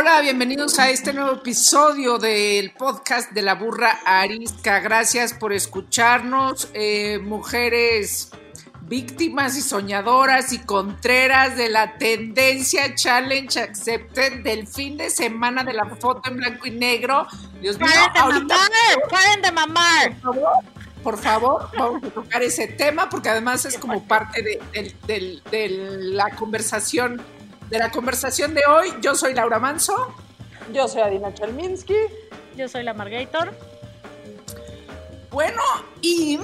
Hola, bienvenidos a este nuevo episodio del podcast de la burra arisca. Gracias por escucharnos, eh, mujeres víctimas y soñadoras y contreras de la tendencia Challenge Accepted del fin de semana de la foto en blanco y negro. Dios mío, ¡Paren de ahorita, mamar! ¡Paren de mamar! por favor, por favor, vamos a tocar ese tema porque además es como parte de la conversación de la conversación de hoy. Yo soy Laura Manso. Yo soy Adina Chelminsky. Yo soy la Margator. Bueno, y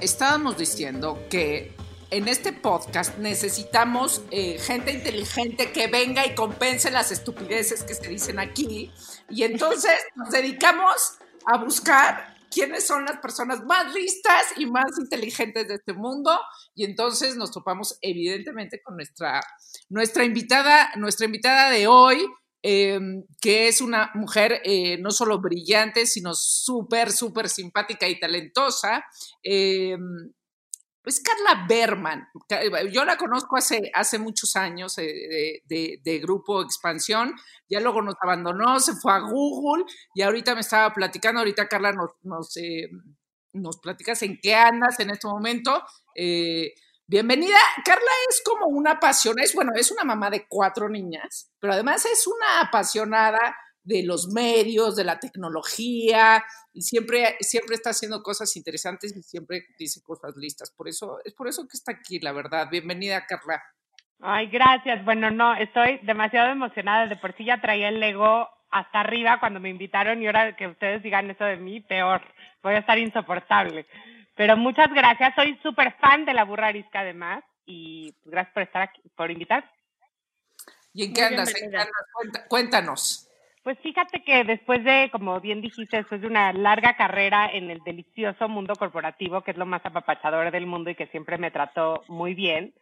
estábamos diciendo que en este podcast necesitamos eh, gente inteligente que venga y compense las estupideces que se dicen aquí. Y entonces nos dedicamos a buscar quiénes son las personas más listas y más inteligentes de este mundo. Y entonces nos topamos evidentemente con nuestra, nuestra invitada, nuestra invitada de hoy, eh, que es una mujer eh, no solo brillante, sino súper, súper simpática y talentosa. Eh, es Carla Berman. Yo la conozco hace, hace muchos años de, de- Grupo Expansión. Ya luego nos abandonó, se fue a Google y ahorita me estaba platicando. Ahorita, Carla, nos, nos, platicas en qué andas en este momento. Bienvenida. Carla es como una apasionada, es bueno, es una mamá de cuatro niñas, pero además es una apasionada de los medios, de la tecnología, y siempre, siempre está haciendo cosas interesantes y siempre dice cosas listas. Por eso, es por eso que está aquí, la verdad. Bienvenida, Carla. Ay, gracias. Bueno, no, estoy demasiado emocionada. De por sí ya traía el ego hasta arriba cuando me invitaron y ahora que ustedes digan eso de mí, peor. Voy a estar insoportable. Pero muchas gracias. Soy súper fan de la burra arisca además y pues, gracias por estar aquí, por invitar. ¿Y en qué andas? ¿En qué bienvenida. andas? Cuenta- cuéntanos. Pues fíjate que después de, como bien dijiste, después de una larga carrera en el delicioso mundo corporativo, que es lo más apapachador del mundo y que siempre me trató muy bien,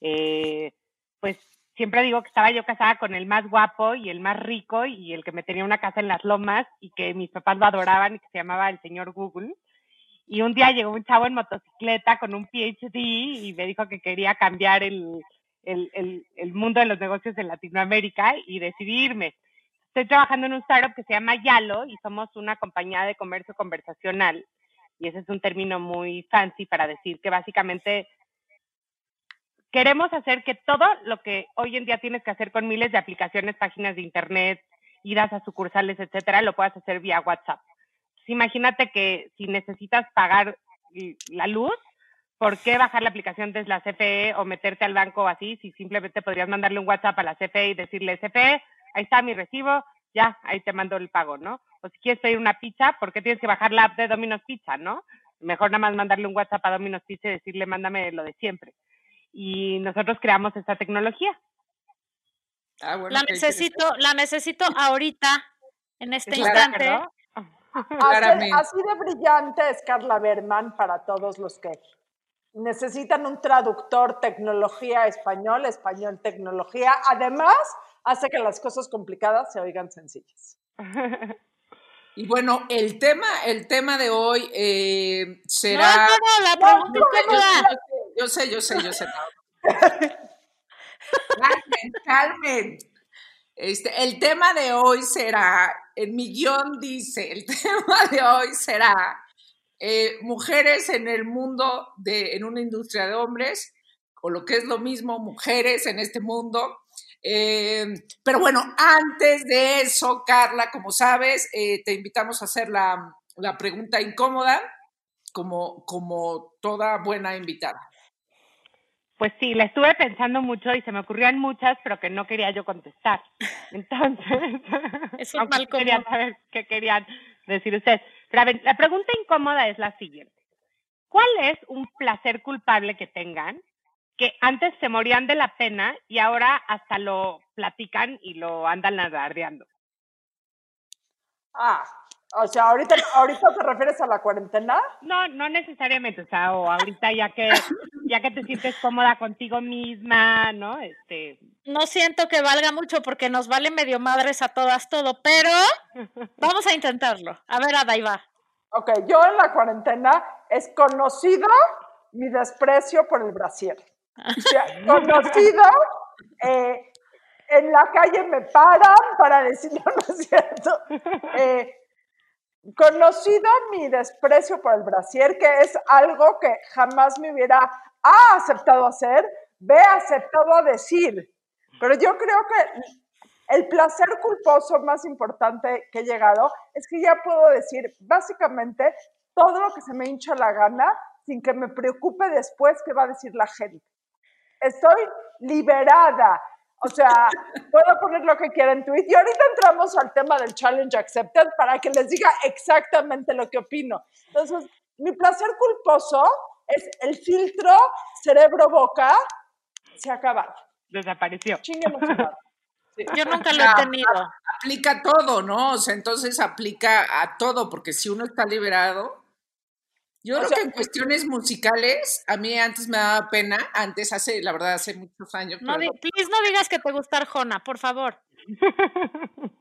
eh, pues siempre digo que estaba yo casada con el más guapo y el más rico y el que me tenía una casa en las lomas y que mis papás lo adoraban y que se llamaba el señor Google. Y un día llegó un chavo en motocicleta con un PhD y me dijo que quería cambiar el, el, el, mundo de los negocios en Latinoamérica y decidí irme. Estoy trabajando en un startup que se llama Yalo y somos una compañía de comercio conversacional. Y ese es un término muy fancy para decir que básicamente queremos hacer que todo lo que hoy en día tienes que hacer con miles de aplicaciones, páginas de internet, idas a sucursales, etcétera, lo puedas hacer vía WhatsApp. Entonces, imagínate que si necesitas pagar la luz, ¿por qué bajar la aplicación desde la CFE o meterte al banco o así si simplemente podrías mandarle un WhatsApp a la CFE y decirle, CFE, ahí está mi recibo, ya, ahí te mando el pago, ¿no? O si quieres pedir una pizza, ¿por qué tienes que bajar la app de Domino's Pizza, no? Mejor nada más mandarle un WhatsApp a Domino's Pizza y decirle, mándame lo de siempre. Y nosotros creamos esta tecnología. Ah, bueno, La necesito, la necesito ahorita, en este ¿Estás de instante. Así, de brillante es Carla Berman para todos los que necesitan un traductor tecnología español, español tecnología. Además, hace que las cosas complicadas se oigan sencillas. Y bueno, el tema, el tema de hoy eh, No, será. no, no, la pregunta Yo sé, incómoda. yo sé, yo sé, yo sé. Calmen, calmen. Este, el tema de hoy será, en mi guion dice, el tema de hoy será eh, mujeres en el mundo, de, en una industria de hombres, o lo que es lo mismo, mujeres en este mundo. Eh, pero bueno, antes de eso, Carla, como sabes, eh, te invitamos a hacer la, la pregunta incómoda, como, como toda buena invitada. Pues sí, la estuve pensando mucho y se me ocurrían muchas, pero que no quería yo contestar. Entonces, Es un mal quería saber qué querían decir ustedes. Pero a ver, la pregunta incómoda es la siguiente. ¿Cuál es un placer culpable que tengan que antes se morían de la pena y ahora hasta lo platican y lo andan alardeando? Ah, O sea, ahorita, ahorita te refieres a la cuarentena. No, no necesariamente, o sea, o ahorita ya que ya que te sientes cómoda contigo misma, ¿no? Este, No siento que valga mucho porque nos vale medio madres a todas todo, pero vamos a intentarlo. A ver, Adaiva. Ok, yo en la cuarentena es conocido mi desprecio por el brasier. O sea, conocido, eh, en la calle me paran para decir, no, no es cierto. Eh, conocido mi desprecio por el brasier, que es algo que jamás me hubiera A, aceptado hacer, B, aceptado decir. Pero yo creo que el placer culposo más importante que he llegado es que ya puedo decir básicamente todo lo que se me hincha la gana sin que me preocupe después qué va a decir la gente. Estoy liberada. O sea, puedo poner lo que quiera en tweet. Y ahorita entramos al tema del challenge accepted para que les diga exactamente lo que opino. Entonces, mi placer culposo es el filtro cerebro-boca. Se ha acabado. desapareció. Madre. Yo nunca lo he tenido. Aplica todo, ¿no? O sea, entonces aplica a todo, porque si uno está liberado. Yo O creo sea- que en cuestiones musicales, a mí antes me daba pena, antes hace, la verdad, hace muchos años, No, pero please no digas que te gusta Arjona, por favor.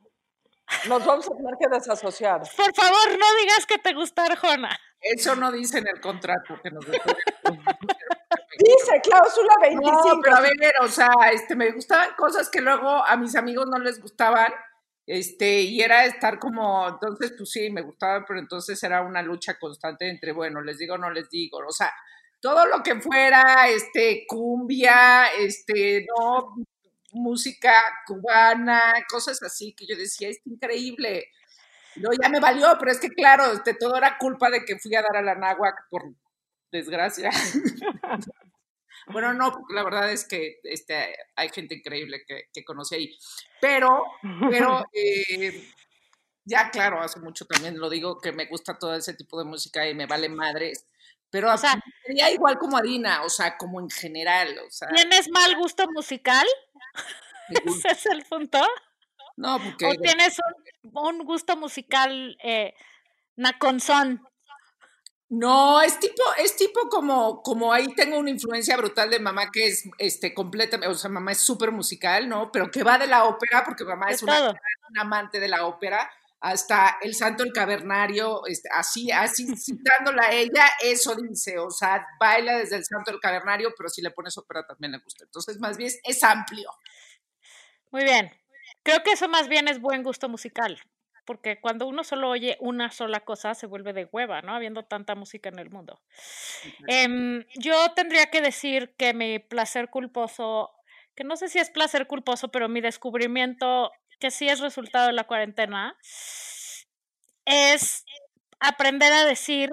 Nos vamos a tener que desasociar. Por favor, no digas que te gusta Arjona. eso no dice en el contrato que nos. Dice cláusula 25. No, pero a ver, o sea, este, me gustaban cosas que luego a mis amigos no les gustaban, este, y era estar como, entonces, pues sí, me gustaban, pero entonces era una lucha constante entre, bueno, les digo, no les digo, o sea, todo lo que fuera, este, cumbia, este, no, música cubana, cosas así, que yo decía, es increíble. No, ya me valió, pero es que claro, este, todo era culpa de que fui a dar a la náhuac por desgracia. Bueno, no, porque la verdad es que este, hay gente increíble que, que conocí ahí. Pero, pero eh, ya claro, hace mucho también lo digo que me gusta todo ese tipo de música y me vale madres. Pero O sea- sería igual como Adina, o sea, como en general, o sea, ¿Tienes mal gusto musical? ¿Ese es el punto? no, porque ¿O tienes un, un gusto musical eh, naconzón? No, es tipo, es tipo como, como ahí tengo una influencia brutal de mamá que es este completamente, o sea, mamá es súper musical, ¿no? Pero que va de la ópera, porque mamá es una, amante de la ópera, hasta el santo el cavernario, este, así, así citándola a ella, eso dice, o sea, baila desde el santo el cavernario, pero si le pones ópera también le gusta. Entonces, más bien es amplio. Muy bien. Creo que eso más bien es buen gusto musical. Porque cuando uno solo oye una sola cosa se vuelve de hueva, ¿no? Habiendo tanta música en el mundo. Em, yo tendría que decir que mi placer culposo, que no sé si es placer culposo, pero mi descubrimiento, que sí es resultado de la cuarentena, es aprender a decir,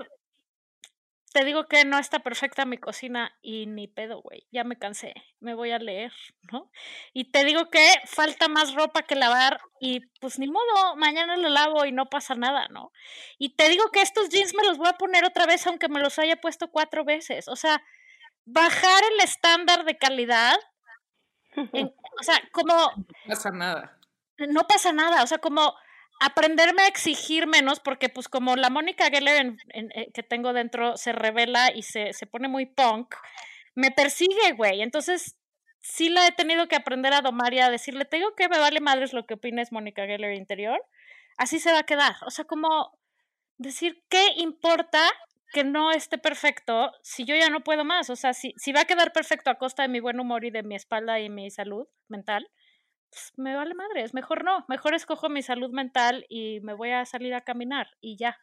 te digo que no está perfecta mi cocina y ni pedo, güey, ya me cansé, me voy a leer, ¿no? Y te digo que falta más ropa que lavar y pues ni modo, mañana lo lavo y no pasa nada, ¿no? Y te digo que estos jeans me los voy a poner otra vez aunque me los haya puesto cuatro veces, o sea, bajar el estándar de calidad, en- o sea, como No pasa nada. no pasa nada, o sea, como aprenderme a exigir menos, porque pues como la Mónica Geller eh, que tengo dentro se revela y se, se pone muy punk, me persigue, güey. Entonces, sí la he tenido que aprender a domar y a decirle, te digo que me vale madres lo que opines Mónica Geller interior, así se va a quedar. O sea, como decir, ¿qué importa que no esté perfecto si yo ya no puedo más? O sea, si, si va a quedar perfecto a costa de mi buen humor y de mi espalda y mi salud mental, pues, me vale madres, mejor no, mejor escojo mi salud mental y me voy a salir a caminar y ya.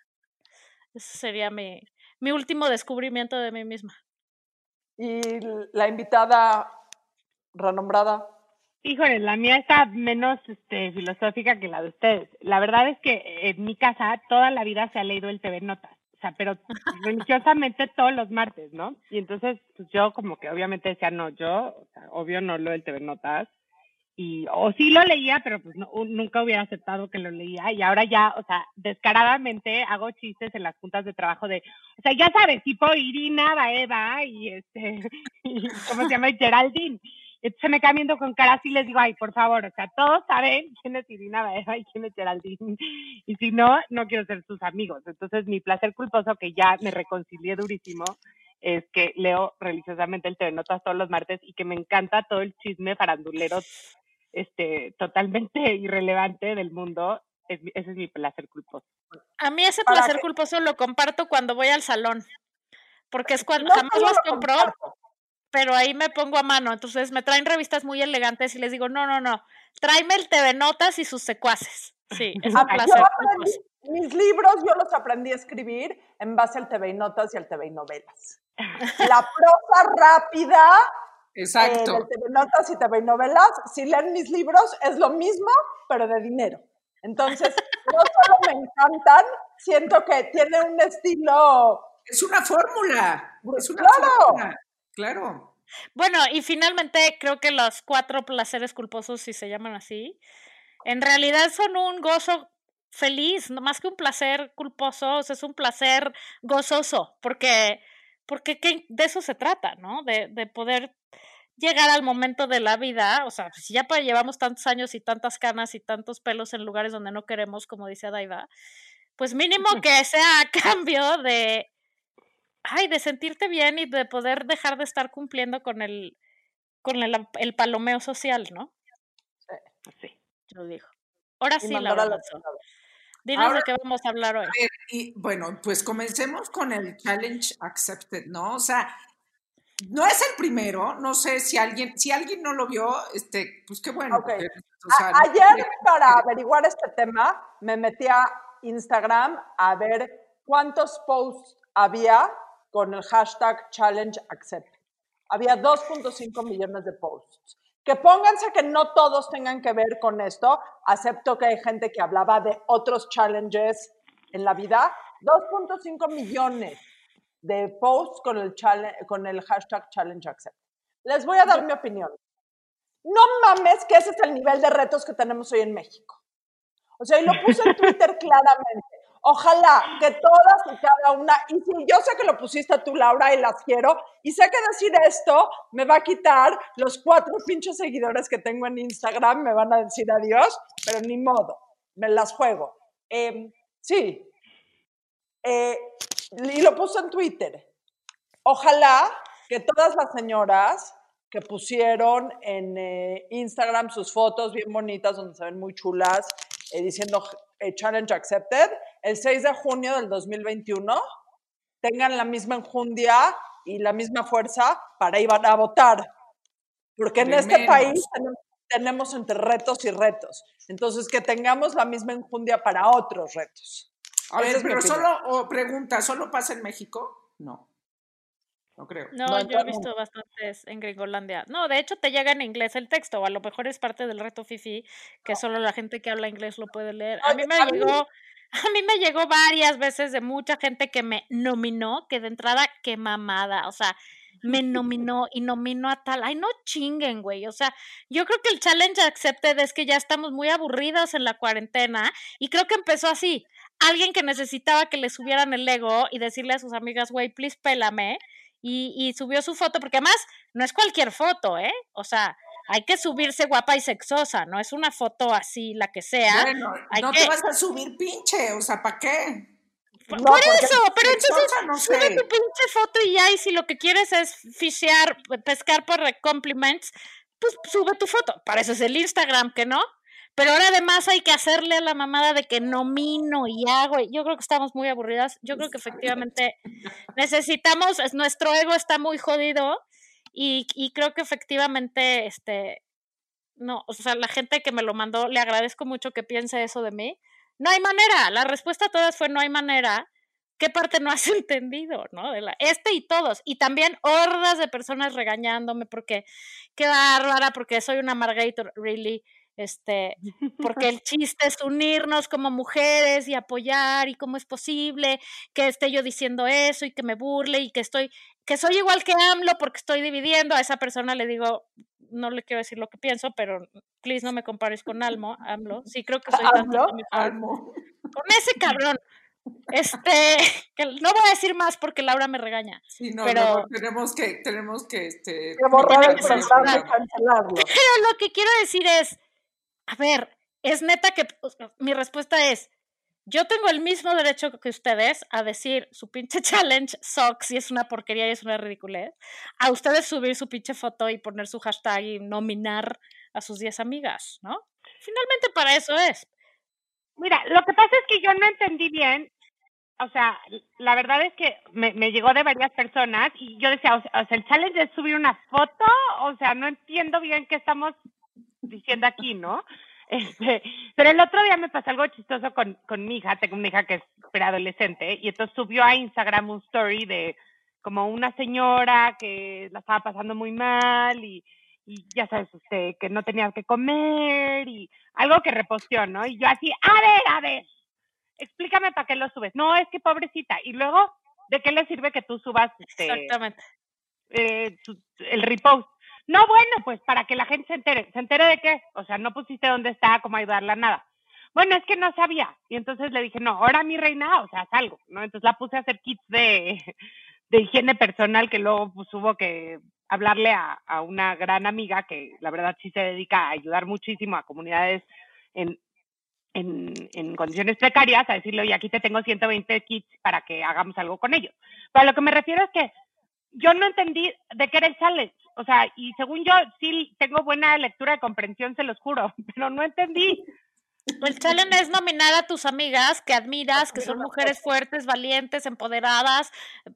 Ese sería mi, mi último descubrimiento de mí misma. Y la invitada renombrada. Híjole, la mía está menos este, filosófica que la de ustedes. La verdad es que en mi casa toda la vida se ha leído el TV Notas, o sea, pero religiosamente todos los martes, ¿no? Y entonces, pues yo como que obviamente decía, no, yo, o sea, obvio no leo el TV Notas, y, o sí lo leía, pero pues no, un- nunca hubiera aceptado que lo leía, y ahora ya, o sea, descaradamente hago chistes en las juntas de trabajo de, o sea, ya sabes, tipo Irina, Baeva, y este, y, ¿cómo se llama? Geraldine. Entonces se me quedan viendo con cara así y les digo, ay, por favor, o sea, todos saben quién es Irina Baeva y quién es Geraldine. Y si no, no quiero ser sus amigos. Entonces mi placer culposo, que ya me reconcilié durísimo, es que leo religiosamente el TV Notas todos los martes y que me encanta todo el chisme farandulero este, totalmente irrelevante del mundo. Es ese es mi placer culposo. A mí ese placer culposo lo comparto cuando voy al salón. Porque es cuando No jamás los lo compro, comparto. pero ahí me pongo a mano. Entonces me traen revistas muy elegantes y les digo, no, no, no, tráeme el TV Notas y sus secuaces. Sí, es un Ah, placer yo aprendí, mis libros yo los aprendí a escribir en base al TV Notas y al TV Novelas. La prosa rápida Exacto. del TV Notas y TV y Novelas, si leen mis libros, es lo mismo, pero de dinero. Entonces, no solo me encantan, siento que tiene un estilo... Es una fórmula. Es una Claro. fórmula. Claro. Bueno, y finalmente creo que los cuatro placeres culposos, si se llaman así, en realidad son un gozo feliz, no más que un placer culposo, o sea, es un placer gozoso, porque, porque ¿qué- de eso se trata, ¿no? De, de poder llegar al momento de la vida, o sea, si ya llevamos tantos años y tantas canas y tantos pelos en lugares donde no queremos, como dice Daiva, pues mínimo que sea a cambio de, ay, de sentirte bien y de poder dejar de estar cumpliendo con el, con el, el palomeo social, ¿no? Sí. Yo digo. Ahora sí, la. Dinos Ahora- de qué vamos a hablar hoy. A ver, y bueno, pues comencemos con el challenge accepted, ¿no? O sea, no es el primero, no sé si alguien, si alguien no lo vio, este, pues qué bueno. Ok. porque, o sea, A- no- ayer, para averiguar este tema, me metí a Instagram a ver cuántos posts había con el hashtag Challenge Accept. Había 2.5 millones de posts. Que pónganse que no todos tengan que ver con esto. Acepto que hay gente que hablaba de otros challenges en la vida. 2.5 millones de posts con el, con el hashtag Challenge Accept. Les voy a dar mi opinión. No mames que ese es el nivel de retos que tenemos hoy en México. O sea, y lo puse en Twitter claramente. Ojalá que todas y cada una, y sí, yo sé que lo pusiste tú, Laura, y las quiero, y sé que decir esto me va a quitar los cuatro pinches seguidores que tengo en Instagram, me van a decir adiós, pero ni modo, me las juego. Em, sí, Eh, y lo puse en Twitter. Ojalá que todas las señoras que pusieron en eh, Instagram sus fotos bien bonitas, donde se ven muy chulas, eh, diciendo eh, Challenge Accepted, el 6 de junio del 2021 tengan la misma enjundia y la misma fuerza para ir a votar. Porque en este país tenemos, tenemos entre retos y retos. Entonces, que tengamos la misma enjundia para otros retos. A ver, pero solo, o pregunta, ¿solo pasa en México? No, no creo. No, No, yo he visto bastantes en Gringolandia. No, de hecho te llega en inglés el texto, o a lo mejor es parte del reto Fifi, que solo la gente que habla inglés lo puede leer. A mí me a mí- llegó, a mí me llegó varias veces de mucha gente que me nominó, que de entrada, qué mamada, o sea, me nominó y nominó a tal. Ay, no chinguen, güey. O sea, yo creo que el challenge accepted es que ya estamos muy aburridas en la cuarentena y creo que empezó así. Alguien que necesitaba que le subieran el ego y decirle a sus amigas, güey, please pélame. Y, y subió su foto, porque además no es cualquier foto, ¿eh? O sea, hay que subirse guapa y sexosa, no es una foto así, la que sea. Bueno, hay no que- te vas a subir pinche, o sea, ¿para qué? Por No, por porque eso, pero entonces no sube tu pinche foto y ya, y si lo que quieres es fishear, pescar por compliments, pues sube tu foto. Para eso es el Instagram, que no. Pero ahora además hay que hacerle a la mamada de que nomino y hago. y Yo creo que estamos muy aburridas. Yo creo que efectivamente necesitamos, es, nuestro ego está muy jodido y, y creo que efectivamente, este, no, o sea, la gente que me lo mandó, le agradezco mucho que piense eso de mí. No hay manera. La respuesta a todas fue no hay manera. ¿Qué parte no has entendido, no? De la, este y todos. Y también hordas de personas regañándome porque, qué bárbara, porque soy una Margator, really. Este, porque el chiste es unirnos como mujeres y apoyar y cómo es posible que esté yo diciendo eso y que me burle y que estoy, que soy igual que AMLO porque estoy dividiendo. A esa persona le digo, no le quiero decir lo que pienso, pero please no me compares con Almo, AMLO. Sí, creo que soy ¿AMLO? Almo. Con ese cabrón. Este, que no voy a decir más porque Laura me regaña. Sí, no, Pero- no, tenemos que, tenemos que, este, Que borrar el cancelarlo. Pero lo que quiero decir es, a ver, es neta que mi respuesta es, yo tengo el mismo derecho que ustedes a decir su pinche challenge sucks y es una porquería y es una ridiculez, a ustedes subir su pinche foto y poner su hashtag y nominar a sus 10 amigas, ¿no? Finalmente para eso es. Mira, lo que pasa es que yo no entendí bien, o sea, la verdad es que me, me llegó de varias personas y yo decía, o sea, el challenge es subir una foto, o sea, no entiendo bien qué estamos diciendo aquí, ¿no? Este, pero el otro día me pasó algo chistoso con, con mi hija, tengo una hija que es preadolescente, y entonces subió a Instagram un story de como una señora que la estaba pasando muy mal y, y ya sabes usted, que no tenía que comer y algo que reposteó, ¿no? Y yo así, a ver, a ver, explícame para qué lo subes. No, es que pobrecita. Y luego, ¿de qué le sirve que tú subas este, Exactamente. eh, tu- el repost? No, bueno, pues para que la gente se entere. ¿Se entere de qué? O sea, no pusiste dónde está, cómo ayudarla, nada. Bueno, es que no sabía. Y entonces le dije, no, ahora mi reina, o sea, haz algo, ¿no? Entonces la puse a hacer kits de, de higiene personal que luego pues hubo que hablarle a, a una gran amiga que la verdad sí se dedica a ayudar muchísimo a comunidades en, en, en condiciones precarias, a decirle, oye, aquí te tengo 120 kits para que hagamos algo con ellos. Pero lo que me refiero es que yo no entendí de qué era el challenge. O sea, y según yo sí tengo buena lectura de comprensión, se los juro, pero no entendí. El challenge es nominar a tus amigas que admiras, que son mujeres fuertes, valientes, empoderadas,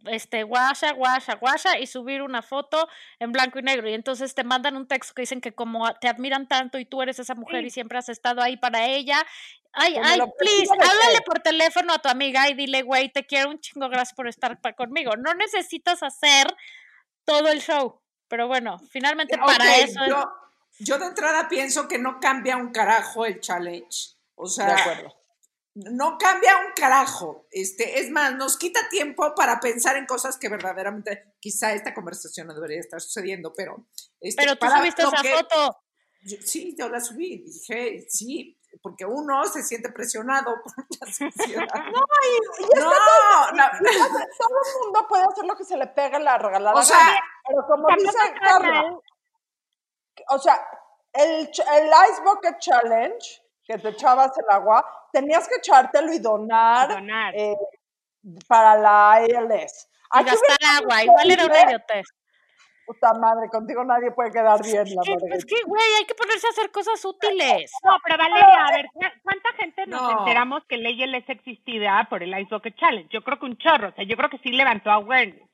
este, guasha, guasha, guasha, y subir una foto en blanco y negro. Y entonces te mandan un texto que dicen que como te admiran tanto y tú eres esa mujer y siempre has estado ahí para ella. Ay, ay, lo please, háblale por teléfono a tu amiga y dile, güey, te quiero un chingo, gracias por estar conmigo. No necesitas hacer todo el show. Pero bueno, finalmente para Ok, eso es. yo, yo de entrada pienso que no cambia un carajo el challenge. O De sea, acuerdo. no cambia un carajo. Este, es más, nos quita tiempo para pensar en cosas que verdaderamente, quizá esta conversación no debería estar sucediendo, pero. este, Pero tú para subiste esa que- foto. yo- sí, yo la subí. Dije, sí, porque uno se siente presionado por la sociedad. No, no, la- Todo el mundo puede hacer lo que se le pegue la regalada. O sea, gana, pero como dice Carla, o sea, el, el Ice Bucket Challenge, que te echabas el agua, tenías que echártelo y donar, Donar. eh, para la ALS. Y Aquí gastar hubiera agua. Igual era una idiotez. Puta madre, contigo nadie puede quedar bien, la Es, que, güey, hay que ponerse a hacer cosas útiles. No, pero Valeria, a ver, ¿cu- ¿cuánta gente nos No. enteramos que Ley es existida por el Ice Bucket Challenge? Yo creo que un chorro, o sea, yo creo que sí levantó awareness.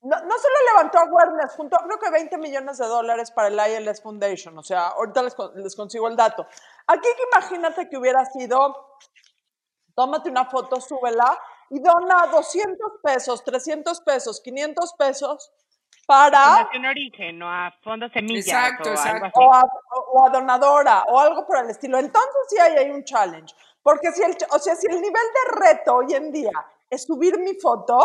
No, no solo levantó awareness, juntó creo que 20 millones de dólares para el ILS Foundation. O sea, ahorita les, les consigo el dato. Aquí que imagínate que hubiera sido, tómate una foto, súbela y dona 200 pesos, 300 pesos, 500 pesos para Fundación Origen o a Fondo Semillas Exacto, o algo exacto. así. o a, o a donadora o algo por el estilo. Entonces sí ahí hay un challenge. Porque si el, ch- o sea, si el nivel de reto hoy en día es subir mi foto,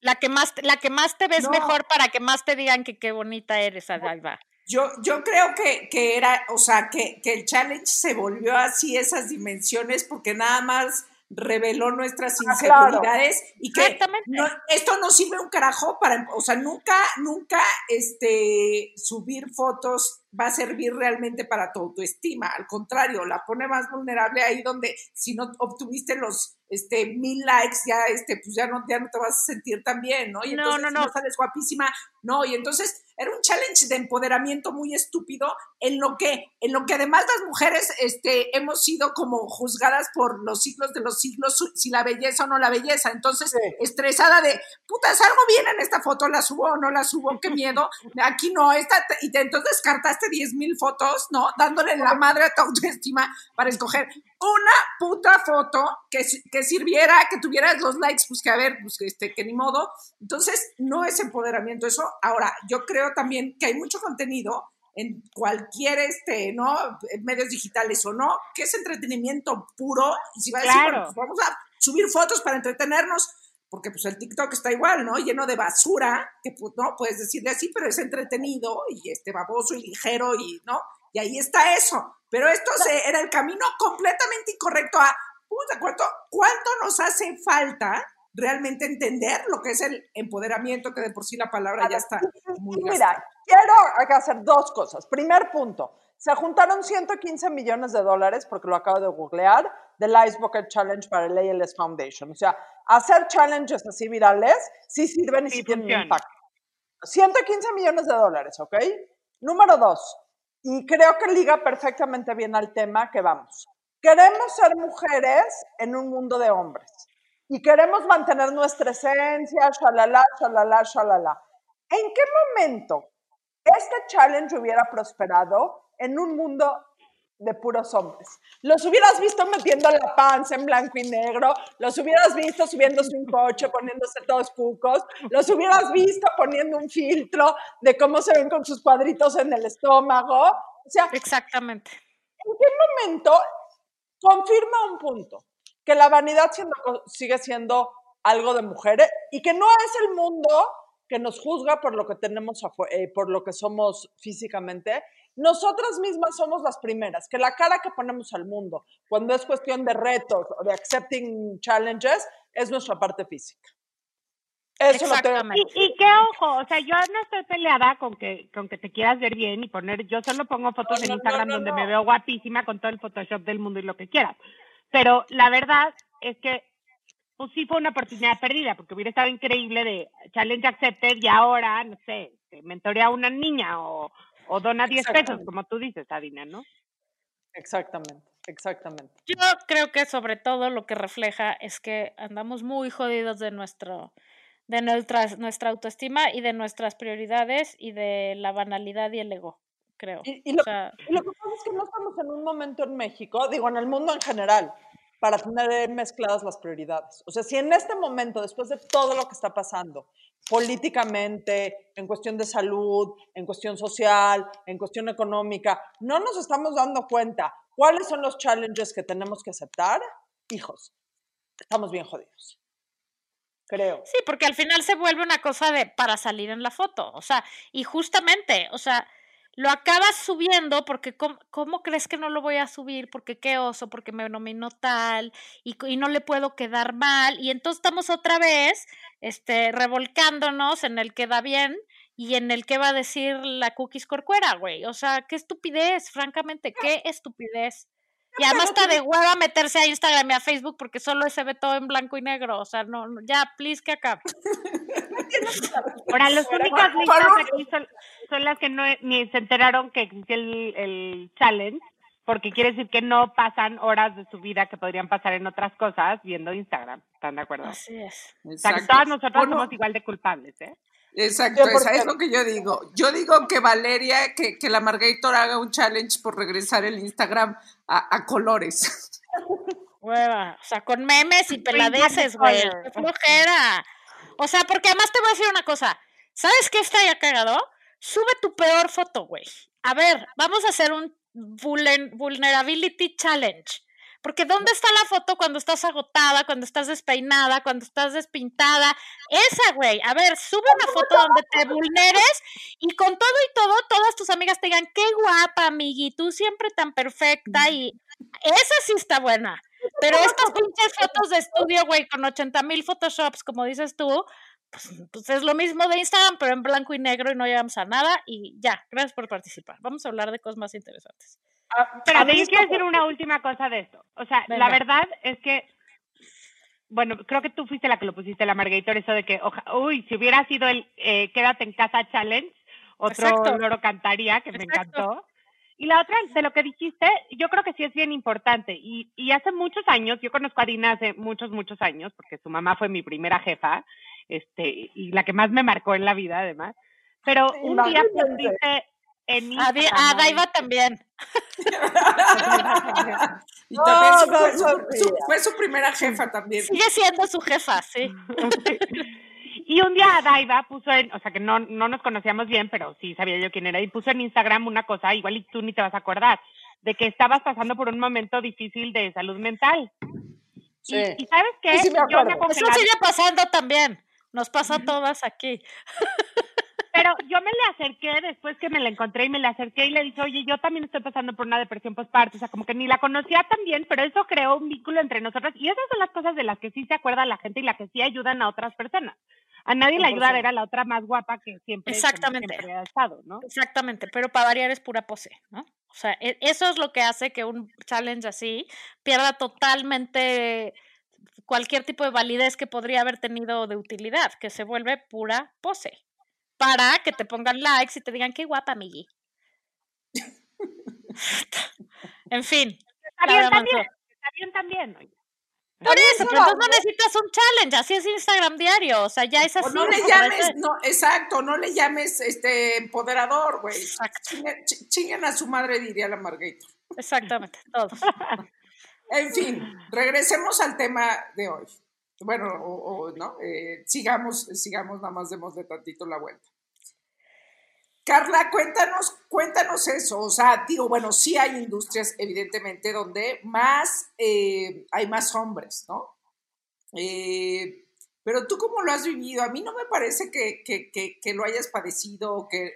La que más, te- la que más te ves No. mejor para que más te digan que qué bonita eres, ahí va. Yo, yo creo que, que era, o sea, que, que el challenge se volvió así esas dimensiones porque nada más reveló nuestras Ah, claro. inseguridades y que no- esto no sirve un carajo para, o sea, nunca, nunca este, subir fotos va a servir realmente para tu autoestima, al contrario, la pone más vulnerable ahí donde si no obtuviste los este, mil likes, ya, este, pues ya no, ya no te vas a sentir tan bien, ¿no? Y No, entonces no, si no. no sales guapísima, no, y entonces era un challenge de empoderamiento muy estúpido en lo que, en lo que además las mujeres este, hemos sido como juzgadas por los siglos de los siglos, si la belleza o no la belleza. Entonces, Sí. estresada de, puta, salgo bien en esta foto, la subo o no la subo, qué miedo. Aquí no, esta, y entonces descartaste 10 mil fotos, ¿no? Dándole la madre a tu autoestima para escoger una puta foto que, que sirviera, que tuvieras los likes, pues que a ver, pues que, este, que ni modo. Entonces, no es empoderamiento eso. Ahora, yo creo también que hay mucho contenido en cualquier, este, ¿no? Medios digitales o no, que es entretenimiento puro. Y si va a decir, Claro. bueno, pues vamos a subir fotos para entretenernos, porque pues el TikTok está igual, ¿no? Lleno de basura, que pues, no, puedes decirle así, pero es entretenido y este baboso y ligero y, ¿no? Y ahí está eso. Pero esto se- era el camino completamente incorrecto a puta, ¿cuánto, ¿cuánto nos hace falta realmente entender lo que es el empoderamiento, que de por sí la palabra ya está muy gastada? Mira, quiero hacer dos cosas. Primer punto, se juntaron 115 millones de dólares, porque lo acabo de googlear, del Ice Bucket Challenge para el ALS Foundation. O sea, hacer challenges así virales sí sirven y sí, tienen impacto. 115 millones de dólares, ¿ok? Número dos, y creo que liga perfectamente bien al tema que vamos. Queremos ser mujeres en un mundo de hombres y queremos mantener nuestra esencia, shalala, shalala, shalala. ¿En qué momento este challenge hubiera prosperado en un mundo de puros hombres? Los hubieras visto metiendo la panza en blanco y negro, los hubieras visto subiéndose un coche, poniéndose todos cucos, los hubieras visto poniendo un filtro de cómo se ven con sus cuadritos en el estómago. O sea, Exactamente. ¿en qué momento confirma un punto? Que la vanidad siendo sigue siendo algo de mujeres y que no es el mundo que nos juzga por lo que tenemos, eh, por lo que somos físicamente. Nosotras mismas somos las primeras, que la cara que ponemos al mundo cuando es cuestión de retos o de accepting challenges es nuestra parte física. Eso lo tengo- Exactamente. Y, y qué ojo, o sea, yo no estoy peleada con que, con que te quieras ver bien y poner, yo solo pongo fotos No, en no, Instagram no, no, donde no. me veo guapísima con todo el Photoshop del mundo y lo que quieras. Pero la verdad es que, pues sí fue una oportunidad perdida, porque hubiera estado increíble de challenge accepted y ahora, no sé, que mentorea a una niña o, o dona 10 pesos, como tú dices, Adina, ¿no? Exactamente, exactamente. Yo creo que sobre todo lo que refleja es que andamos muy jodidos de nuestro de nuestra, nuestra autoestima y de nuestras prioridades y de la banalidad y el ego, creo. Y, y lo, O sea, y lo que pasa es que no estamos en un momento en México, digo, en el mundo en general, para tener mezcladas las prioridades. O sea, si en este momento, después de todo lo que está pasando, políticamente, en cuestión de salud, en cuestión social, en cuestión económica, no nos estamos dando cuenta cuáles son los challenges que tenemos que aceptar, hijos, estamos bien jodidos. Creo. Sí, porque al final se vuelve una cosa de para salir en la foto, o sea, y justamente, o sea, lo acabas subiendo porque ¿cómo, cómo crees que no lo voy a subir? Porque qué oso, porque me nominó tal y, y no le puedo quedar mal y entonces estamos otra vez este revolcándonos en el que da bien y en el que va a decir la cookies corcuera, güey. O sea, qué estupidez, francamente, qué estupidez. Y además está de hueva meterse a Instagram y a Facebook porque solo se ve todo en blanco y negro. O sea, no, no, ya, please que acabe. Ahora, las únicas listas aquí son, son las que no ni se enteraron que existía el, el challenge, porque quiere decir que no pasan horas de su vida que podrían pasar en otras cosas viendo Instagram. ¿Están de acuerdo? Así es. O sea, que todas nosotras Bueno, somos igual de culpables, ¿eh? Exacto, esa es lo que yo digo. Yo digo que Valeria, que, que la Margator haga un challenge por regresar el Instagram a, a colores. Hueva. O sea, con memes y peladeces, güey. Qué flojera. O sea, porque además te voy a decir una cosa. ¿Sabes qué está ya cagado? Sube tu peor foto, güey. A ver, vamos a hacer un vulner- vulnerability challenge. Porque ¿dónde está la foto cuando estás agotada, cuando estás despeinada, cuando estás despintada? Esa, güey. A ver, sube una foto donde te vulneres y con todo y todo, todas tus amigas te digan, qué guapa, amigui, tú siempre tan perfecta y esa sí está buena. Pero estas pinches fotos de estudio, güey, con 80 mil photoshops, como dices tú, pues, pues es lo mismo de Instagram, pero en blanco y negro y no llegamos a nada. Y ya, gracias por participar. Vamos a hablar de cosas más interesantes. Pero A mí yo quiero decir una última cosa de esto. O sea, Venga. la verdad es que, bueno, creo que tú fuiste la que lo pusiste, la Margator, eso de que, oja- uy, si hubiera sido el eh, Quédate en casa challenge, otro Exacto. loro cantaría, que me Exacto. encantó. Y la otra, de lo que dijiste, yo creo que sí es bien importante. Y, y hace muchos años, yo conozco a Dina hace muchos, muchos años, porque su mamá fue mi primera jefa, este, y la que más me marcó en la vida, además. Pero un día pusiste en A, Di- Instagram, a Daiva también. Y No, también su- no fue, su, sonrías. su- fue su primera jefa también. Sigue siendo su jefa, sí. Y un día Daiva puso en, o sea que no, no nos conocíamos bien, pero sí sabía yo quién era, y puso en Instagram una cosa, igual y tú ni te vas a acordar, de que estabas pasando por un momento difícil de salud mental. Sí. Y, y ¿sabes qué? Sí, sí me yo acuerdo. me Eso sigue pasando también. Nos pasa a todas aquí. Pero yo me le acerqué después que me la encontré y me la acerqué y le dije, oye, yo también estoy pasando por una depresión postparto, o sea, como que ni la conocía tan bien, pero eso creó un vínculo entre nosotras y esas son las cosas de las que sí se acuerda la gente y las que sí ayudan a otras personas. A nadie le ayuda a ver a la otra más guapa que siempre, Exactamente. siempre ha estado, ¿no? Exactamente, pero para variar es pura pose, ¿no? O sea, e- eso es lo que hace que un challenge así pierda totalmente cualquier tipo de validez que podría haber tenido de utilidad, que se vuelve pura pose. Para que te pongan likes y te digan qué guapa, Miggy. en fin. Está bien también, está bien también. oye. Por eso, pero entonces no necesitas un challenge, así es Instagram diario, o sea, ya es O así. no le llames, no, exacto, no le llames este empoderador, güey. Exacto. Chinguen, ch- chinguen a su madre, diría la Margarita. Exactamente, todos. En fin, regresemos al tema de hoy. Bueno, o, o, no, Eh, sigamos, sigamos, nada más démosle tantito la vuelta. Carla, cuéntanos, cuéntanos eso. O sea, digo, bueno, sí hay industrias, evidentemente, donde más eh, hay más hombres, ¿no? Eh, pero tú cómo lo has vivido, a mí no me parece que, lo hayas padecido o que,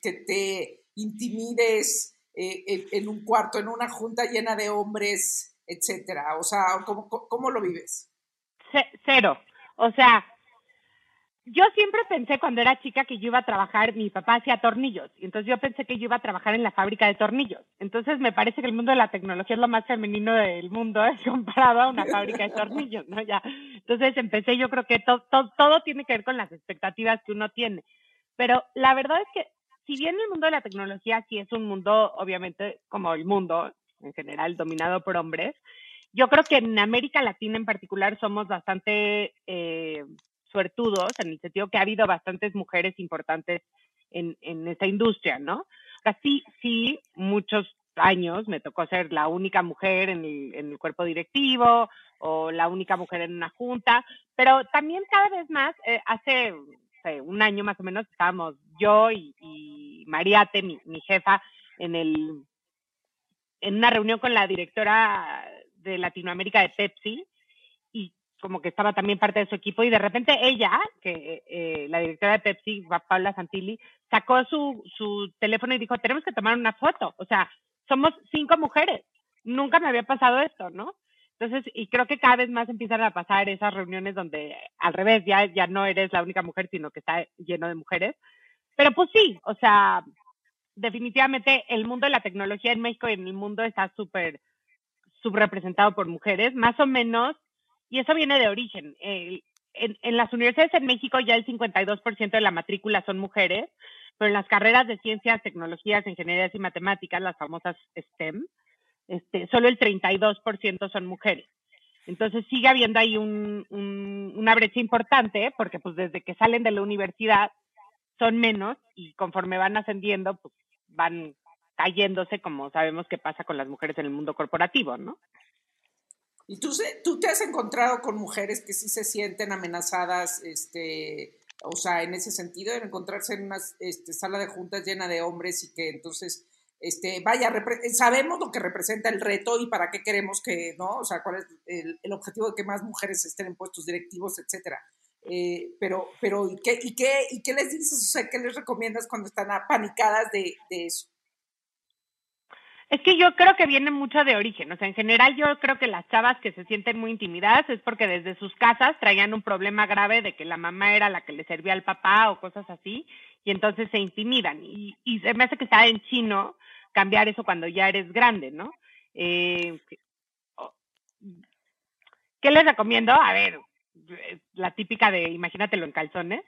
te intimides eh, en, un cuarto, en una junta llena de hombres, etcétera. O sea, ¿cómo, lo vives? Ce- Cero. O sea, yo siempre pensé cuando era chica que yo iba a trabajar, mi papá hacía tornillos, y entonces yo pensé que yo iba a trabajar en la fábrica de tornillos. Entonces me parece que el mundo de la tecnología es lo más femenino del mundo ¿eh? comparado a una fábrica de tornillos, ¿no? Ya. Entonces empecé, yo creo que to- to- todo tiene que ver con las expectativas que uno tiene. Pero la verdad es que si bien el mundo de la tecnología sí es un mundo, obviamente, como el mundo en general, dominado por hombres, yo creo que en América Latina en particular somos bastante eh, suertudos en el sentido que ha habido bastantes mujeres importantes en, en esta industria, ¿no? Sea, sí, muchos años me tocó ser la única mujer en el, en el cuerpo directivo o la única mujer en una junta, pero también cada vez más, eh, hace un año más o menos, estábamos yo y, y Mariate, mi, mi jefa, en el en una reunión con la directora de Latinoamérica de Pepsi como que estaba también parte de su equipo y de repente ella, que eh, la directora de Pepsi, Paula Santilli, sacó su, su teléfono y dijo, tenemos que tomar una foto. O sea, somos cinco mujeres. Nunca me había pasado esto, ¿no? Entonces, y creo que cada vez más empiezan a pasar esas reuniones donde al revés, ya, ya no eres la única mujer, sino que está lleno de mujeres. Pero pues sí, o sea, definitivamente el mundo de la tecnología en México y en el mundo está súper subrepresentado por mujeres, más o menos, y eso viene de origen. En, en las universidades en México ya el 52% de la matrícula son mujeres, pero en las carreras de ciencias, tecnologías, ingenierías y matemáticas, las famosas STEM, este, solo el 32% son mujeres. Entonces sigue habiendo ahí un, un- una brecha importante, porque pues desde que salen de la universidad son menos y conforme van ascendiendo, pues van cayéndose, como sabemos que pasa con las mujeres en el mundo corporativo, ¿no? ¿Y tú, tú te has encontrado con mujeres que sí se sienten amenazadas, este, o sea, en ese sentido, en encontrarse en una este, sala de juntas llena de hombres y que entonces, este, vaya, sabemos lo que representa el reto y para qué queremos que, ¿no? O sea, cuál es el, objetivo de que más mujeres estén en puestos directivos, etcétera. Eh, pero, pero, ¿y qué, qué, ¿y qué les dices? O sea, ¿qué les recomiendas cuando están apanicadas de, de eso? Es que yo creo que viene mucho de origen, o sea, en general yo creo que las chavas que se sienten muy intimidadas es porque desde sus casas traían un problema grave de que la mamá era la que le servía al papá o cosas así, y entonces se intimidan. Y, y se me hace que está en chino cambiar eso cuando ya eres grande, ¿no? Eh, ¿Qué les recomiendo? A ver, la típica de imagínatelo en calzones,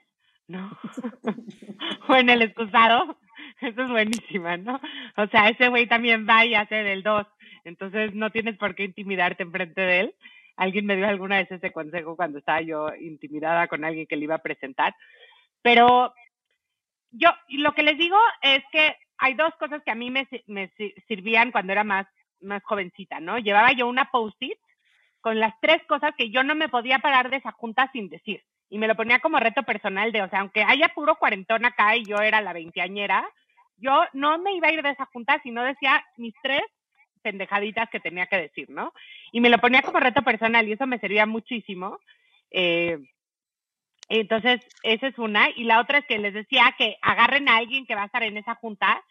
¿no? o en el excusado. Eso es buenísima, ¿no? O sea, ese güey también va y hace del 2. Entonces no tienes por qué intimidarte enfrente de él. Alguien me dio alguna vez ese consejo cuando estaba yo intimidada con alguien que le iba a presentar. Pero yo lo que les digo es que hay dos cosas que a mí me, me si- sirvían cuando era más, más jovencita, ¿no? Llevaba yo una post-it con las tres cosas que yo no me podía parar de esa junta sin decir. Y me lo ponía como reto personal de, o sea, aunque haya puro cuarentón acá y yo era la veinteañera, yo no me iba a ir de esa junta si no decía mis tres pendejaditas que tenía que decir, ¿no? Y me lo ponía como reto personal y eso me servía muchísimo. Eh, Entonces, esa es una. Y la otra es que les decía que agarren a alguien que va a estar en esa junta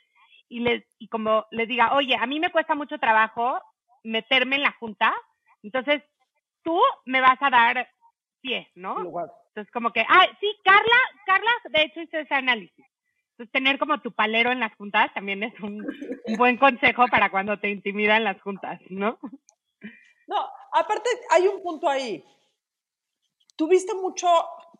y les y como les diga, oye, a mí me cuesta mucho trabajo meterme en la junta, entonces tú me vas a dar pie, ¿no? Lugar. Entonces, como que, ah, sí, Carla, Carla, de hecho hizo ese análisis. Entonces, tener como tu palero en las juntas también es un, un buen consejo para cuando te intimidan las juntas, ¿no? No, aparte hay un punto ahí. Tuviste mucho,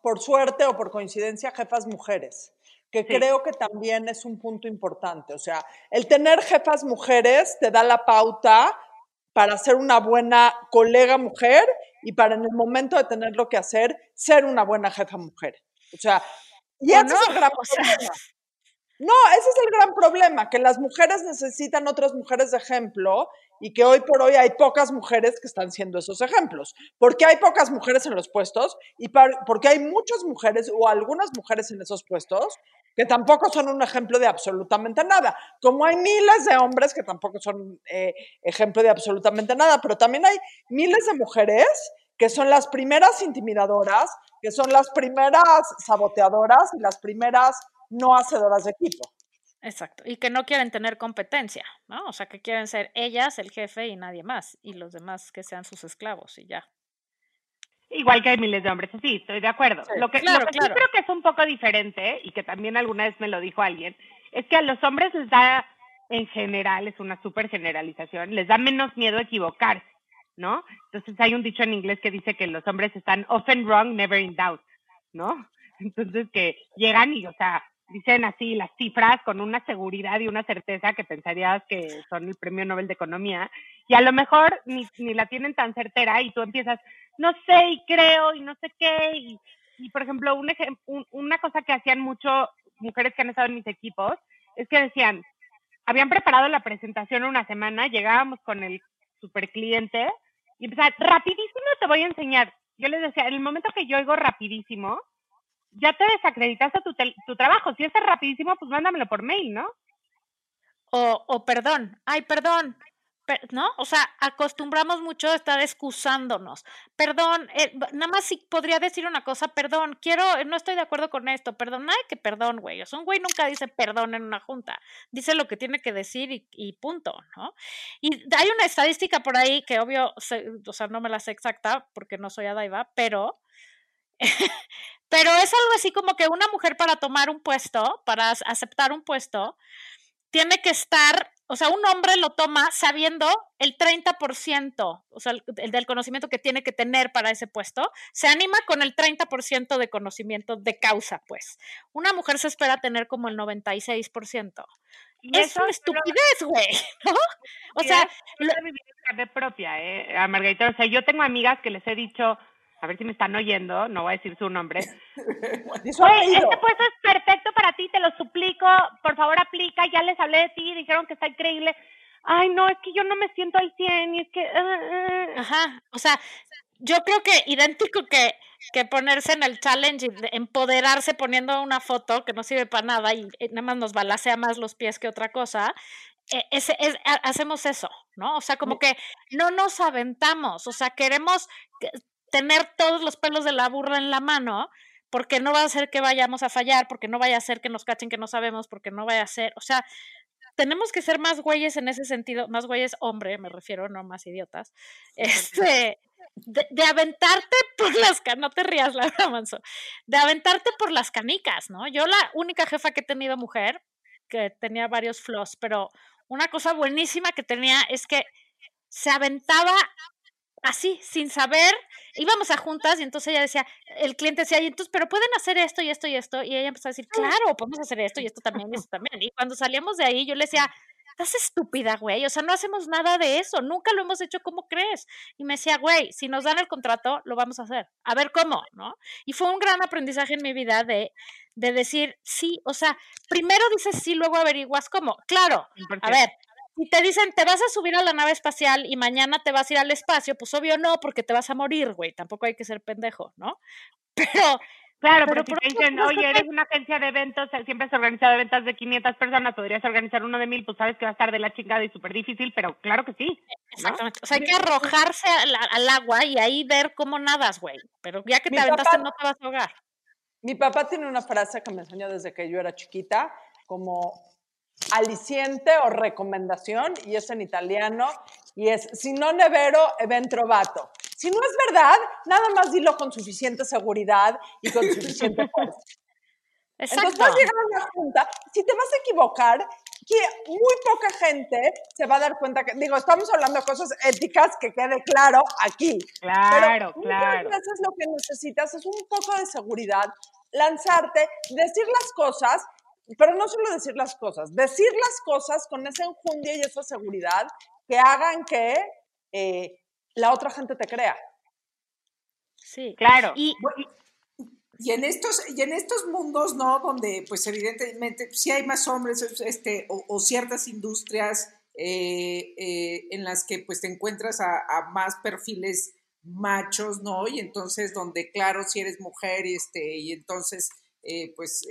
por suerte o por coincidencia, jefas mujeres, que Sí. creo que también es un punto importante. O sea, el tener jefas mujeres te da la pauta para ser una buena colega mujer y para en el momento de tener lo que hacer, ser una buena jefa mujer. O sea, y ¿O ese es no? el gran problema. No, ese es el gran problema, que las mujeres necesitan otras mujeres de ejemplo y que hoy por hoy hay pocas mujeres que están siendo esos ejemplos. Porque hay pocas mujeres en los puestos y porque hay muchas mujeres o algunas mujeres en esos puestos que tampoco son un ejemplo de absolutamente nada. Como hay miles de hombres que tampoco son eh, ejemplo de absolutamente nada, pero también hay miles de mujeres que son las primeras intimidadoras, que son las primeras saboteadoras y las primeras no hacedoras de equipo. Exacto. Y que no quieren tener competencia, ¿no? O sea, que quieren ser ellas, el jefe y nadie más. Y los demás que sean sus esclavos y ya. Igual que hay miles de hombres, sí, estoy de acuerdo. Sí, lo que, claro, lo que sí creo que es un poco diferente, y que también alguna vez me lo dijo alguien, es que a los hombres les da, en general, es una súper generalización, les da menos miedo equivocarse, ¿no? Entonces hay un dicho en inglés que dice que los hombres están often wrong, never in doubt, ¿no? Entonces que llegan y, o sea, dicen así las cifras con una seguridad y una certeza que pensarías que son el premio Nobel de Economía, y a lo mejor ni, ni la tienen tan certera y tú empiezas, no sé y creo y no sé qué, y, por ejemplo, un ejem- un- una cosa que hacían mucho mujeres que han estado en mis equipos es que decían, habían preparado la presentación una semana, llegábamos con el super cliente y empezaban, rapidísimo te voy a enseñar. Yo les decía, en el momento que yo oigo rapidísimo, ya te desacreditaste tu, tu trabajo. Si es rapidísimo, pues mándamelo por mail, ¿no? O, o perdón, ay, perdón, per- ¿no? O sea, acostumbramos mucho a estar excusándonos. Perdón, eh, nada más si podría decir una cosa, perdón, quiero, eh, no estoy de acuerdo con esto, perdón, ay, que perdón, güey. O sea, un güey nunca dice perdón en una junta, dice lo que tiene que decir y, punto, ¿no? Y hay una estadística por ahí que obvio, o sea, no me la sé exacta porque no soy Adaiva, pero pero es algo así como que una mujer para tomar un puesto, para ac- aceptar un puesto, tiene que estar, o sea, un hombre lo toma sabiendo el 30%, o sea, el, el del conocimiento que tiene que tener para ese puesto, se anima con el 30% de conocimiento de causa, pues. Una mujer se espera tener como el 96%. Y Es una estupidez, güey, ¿no? O sea, lo propia, ¿eh? A Margarita, o sea, yo tengo amigas que les he dicho, a ver si me están oyendo, no voy a decir su nombre. Oye, este puesto es perfecto para ti, te lo suplico, por favor aplica, ya les hablé de ti, dijeron que está increíble. Ay, no, es que yo no me siento al 100 y es que... ah, ah". Ajá, o sea, yo creo que idéntico que, que ponerse en el challenge y de- empoderarse poniendo una foto que no sirve para nada y eh, nada más nos balacea más los pies que otra cosa, eh, es- ha- hacemos eso, ¿no? O sea, como que no nos aventamos, o sea, queremos que- tener todos los pelos de la burra en la mano porque no va a ser que vayamos a fallar, porque no vaya a ser que nos cachen que no sabemos, porque no vaya a ser, o sea, tenemos que ser más güeyes en ese sentido, más güeyes hombre, me refiero, no más idiotas, este, de, de aventarte por las canicas, no te rías, Laura Manso, de aventarte por las canicas, ¿no? Yo la única jefa que he tenido mujer, que tenía varios flaws, pero una cosa buenísima que tenía es que se aventaba así, sin saber, íbamos a juntas y entonces ella decía, el cliente decía, y entonces, pero pueden hacer esto y esto y esto, y ella empezó a decir, claro, podemos hacer esto y esto también y esto también. Y cuando salíamos de ahí, yo le decía, estás estúpida, güey, o sea, no hacemos nada de eso, nunca lo hemos hecho, ¿cómo crees? Y me decía, güey, si nos dan el contrato, lo vamos a hacer, a ver cómo, ¿no? Y fue un gran aprendizaje en mi vida de, de decir, sí, o sea, primero dices sí, luego averiguas cómo. Claro, a 100%. ver, si te dicen, te vas a subir a la nave espacial y mañana te vas a ir al espacio, pues obvio no, porque te vas a morir, güey. Tampoco hay que ser pendejo, ¿no? Pero, Claro, Pero pero, si por te dicen, oye, eres una agencia de eventos, eh, siempre has organizado eventos de 500 personas, podrías organizar uno de 1000, pues sabes que va a estar de la chingada y súper difícil, pero claro que sí. ¿no? exactamente. O sea, hay que arrojarse al, al agua y ahí ver cómo nadas, güey. Pero ya que te aventaste, no te vas a ahogar. Mi papá tiene una frase que me enseñó desde que yo era chiquita, como aliciente o recomendación, y es en italiano, y es, si no nevero, ben trovato. Si no es verdad, nada más dilo con suficiente seguridad y con suficiente fuerza. Exacto. Entonces vas a llegar a una junta, si te vas a equivocar, que muy poca gente se va a dar cuenta que, digo, estamos hablando de cosas éticas, que quede claro aquí. Claro, Pero claro. Muchas veces lo que necesitas es un poco de seguridad, lanzarte, decir las cosas, pero no solo decir las cosas, decir las cosas con esa enjundia y esa seguridad que hagan que eh, la otra gente te crea. Sí. Claro. Y, Y en estos, y en estos mundos, ¿no? Donde, pues, evidentemente, sí hay más hombres, este, o, o ciertas industrias eh, eh, en las que, pues, te encuentras a, a, más perfiles machos, ¿no? Y entonces, donde, claro, si eres mujer, y este, y entonces, eh, pues,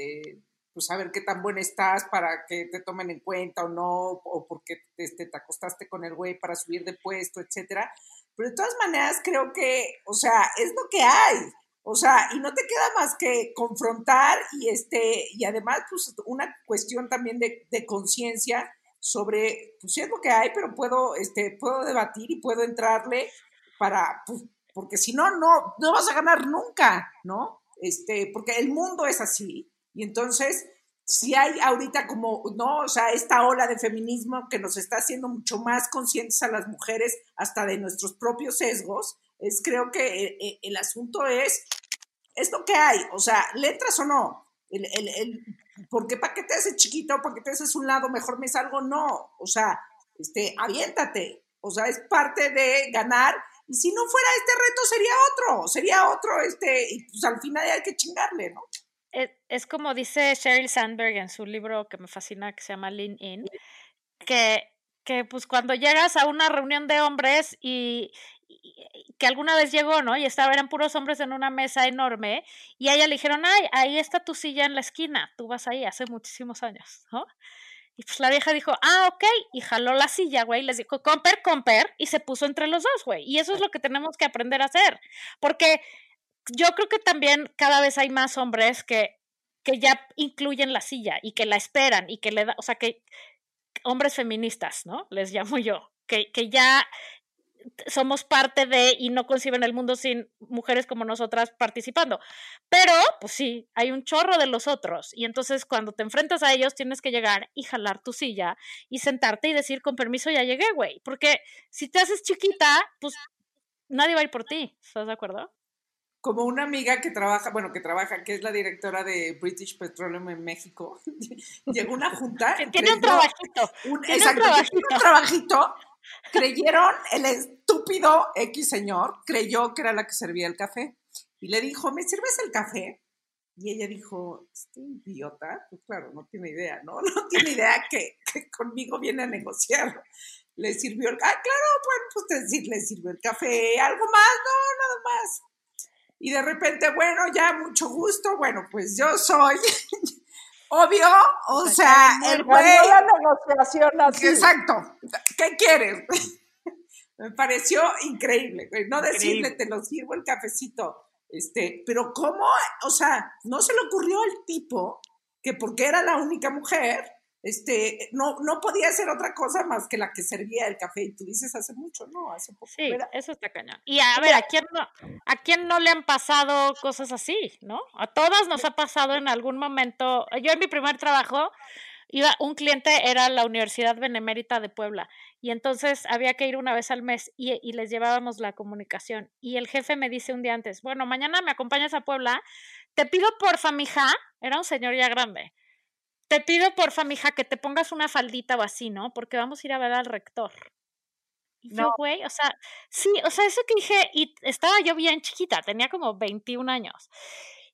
pues, a ver qué tan buena estás para que te tomen en cuenta o no, o porque este, te acostaste con el güey para subir de puesto, etcétera. Pero de todas maneras, creo que, o sea, es lo que hay. O sea, y no te queda más que confrontar y este, y además, pues, una cuestión también de, de conciencia sobre, pues, es lo que hay, pero puedo, este, puedo debatir y puedo entrarle para, pues, porque si no, no, no vas a ganar nunca, ¿no? Este, porque el mundo es así. Y entonces, si hay ahorita como, ¿no? O sea, esta ola de feminismo que nos está haciendo mucho más conscientes a las mujeres hasta de nuestros propios sesgos, es creo que el, el asunto es, es lo que hay, o sea, letras o no, el, el, el, porque para qué te haces chiquito, para qué te haces un lado, mejor me salgo, no, o sea, este, aviéntate, o sea, es parte de ganar, y si no fuera este reto sería otro, sería otro, este, y pues al final hay que chingarle, ¿no? Es, es como dice Sheryl Sandberg en su libro que me fascina, que se llama Lean In, que, que pues cuando llegas a una reunión de hombres y, que alguna vez llegó, ¿no? Y estaba, eran puros hombres en una mesa enorme, y a ella le dijeron, ay, ahí está tu silla en la esquina, tú vas ahí hace muchísimos años, ¿no? Y pues la vieja dijo, ah, ok, y jaló la silla, güey, les dijo, comper, comper, y se puso entre los dos, güey. Y eso es lo que tenemos que aprender a hacer, porque yo creo que también cada vez hay más hombres que, que ya incluyen la silla y que la esperan y que le da, o sea, que hombres feministas, ¿no? Les llamo yo, que, que ya somos parte de y no conciben el mundo sin mujeres como nosotras participando. Pero, pues sí, hay un chorro de los otros. Y entonces cuando te enfrentas a ellos tienes que llegar y jalar tu silla y sentarte y decir, con permiso, ya llegué, güey. Porque si te haces chiquita, pues nadie va a ir por ti. ¿Estás de acuerdo? Como una amiga que trabaja, bueno, que trabaja, que es la directora de British Petroleum en México, llegó una junta. Que tiene un trabajito. Un, tiene exacto, un trabajito. Tiene un trabajito creyeron, el estúpido X señor creyó que era la que servía el café y le dijo, ¿me sirves el café? Y ella dijo, este idiota, pues claro, no tiene idea, ¿no? No tiene idea que, que conmigo viene a negociar. Le sirvió el, ah, claro, bueno, pues te, le sirvió el café, algo más, no, nada más. Y de repente, bueno, ya mucho gusto, bueno, pues yo soy obvio, o sea, el güey. la negociación así. Exacto. ¿Qué quieres? Me pareció increíble, güey. No decirle, te lo sirvo el cafecito. Este, pero ¿cómo? O sea, no se le ocurrió al tipo que porque era la única mujer, este, no, no podía hacer otra cosa más que la que servía el café. Y tú dices hace mucho, ¿no? Hace poco. Sí, eso está cañón. Y a ver, ¿a quién, no, ¿a quién no le han pasado cosas así, no? A todas nos ha pasado en algún momento. Yo en mi primer trabajo, iba, un cliente era la Universidad Benemérita de Puebla. Y entonces había que ir una vez al mes y, y les llevábamos la comunicación. Y el jefe me dice un día antes, bueno, mañana me acompañas a Puebla, te pido porfa, mija, era un señor ya grande te pido porfa, mija, que te pongas una faldita o así, ¿no? Porque vamos a ir a ver al rector. Y no. yo, güey, o sea, sí, o sea, eso que dije, y estaba yo bien chiquita, tenía como 21 años.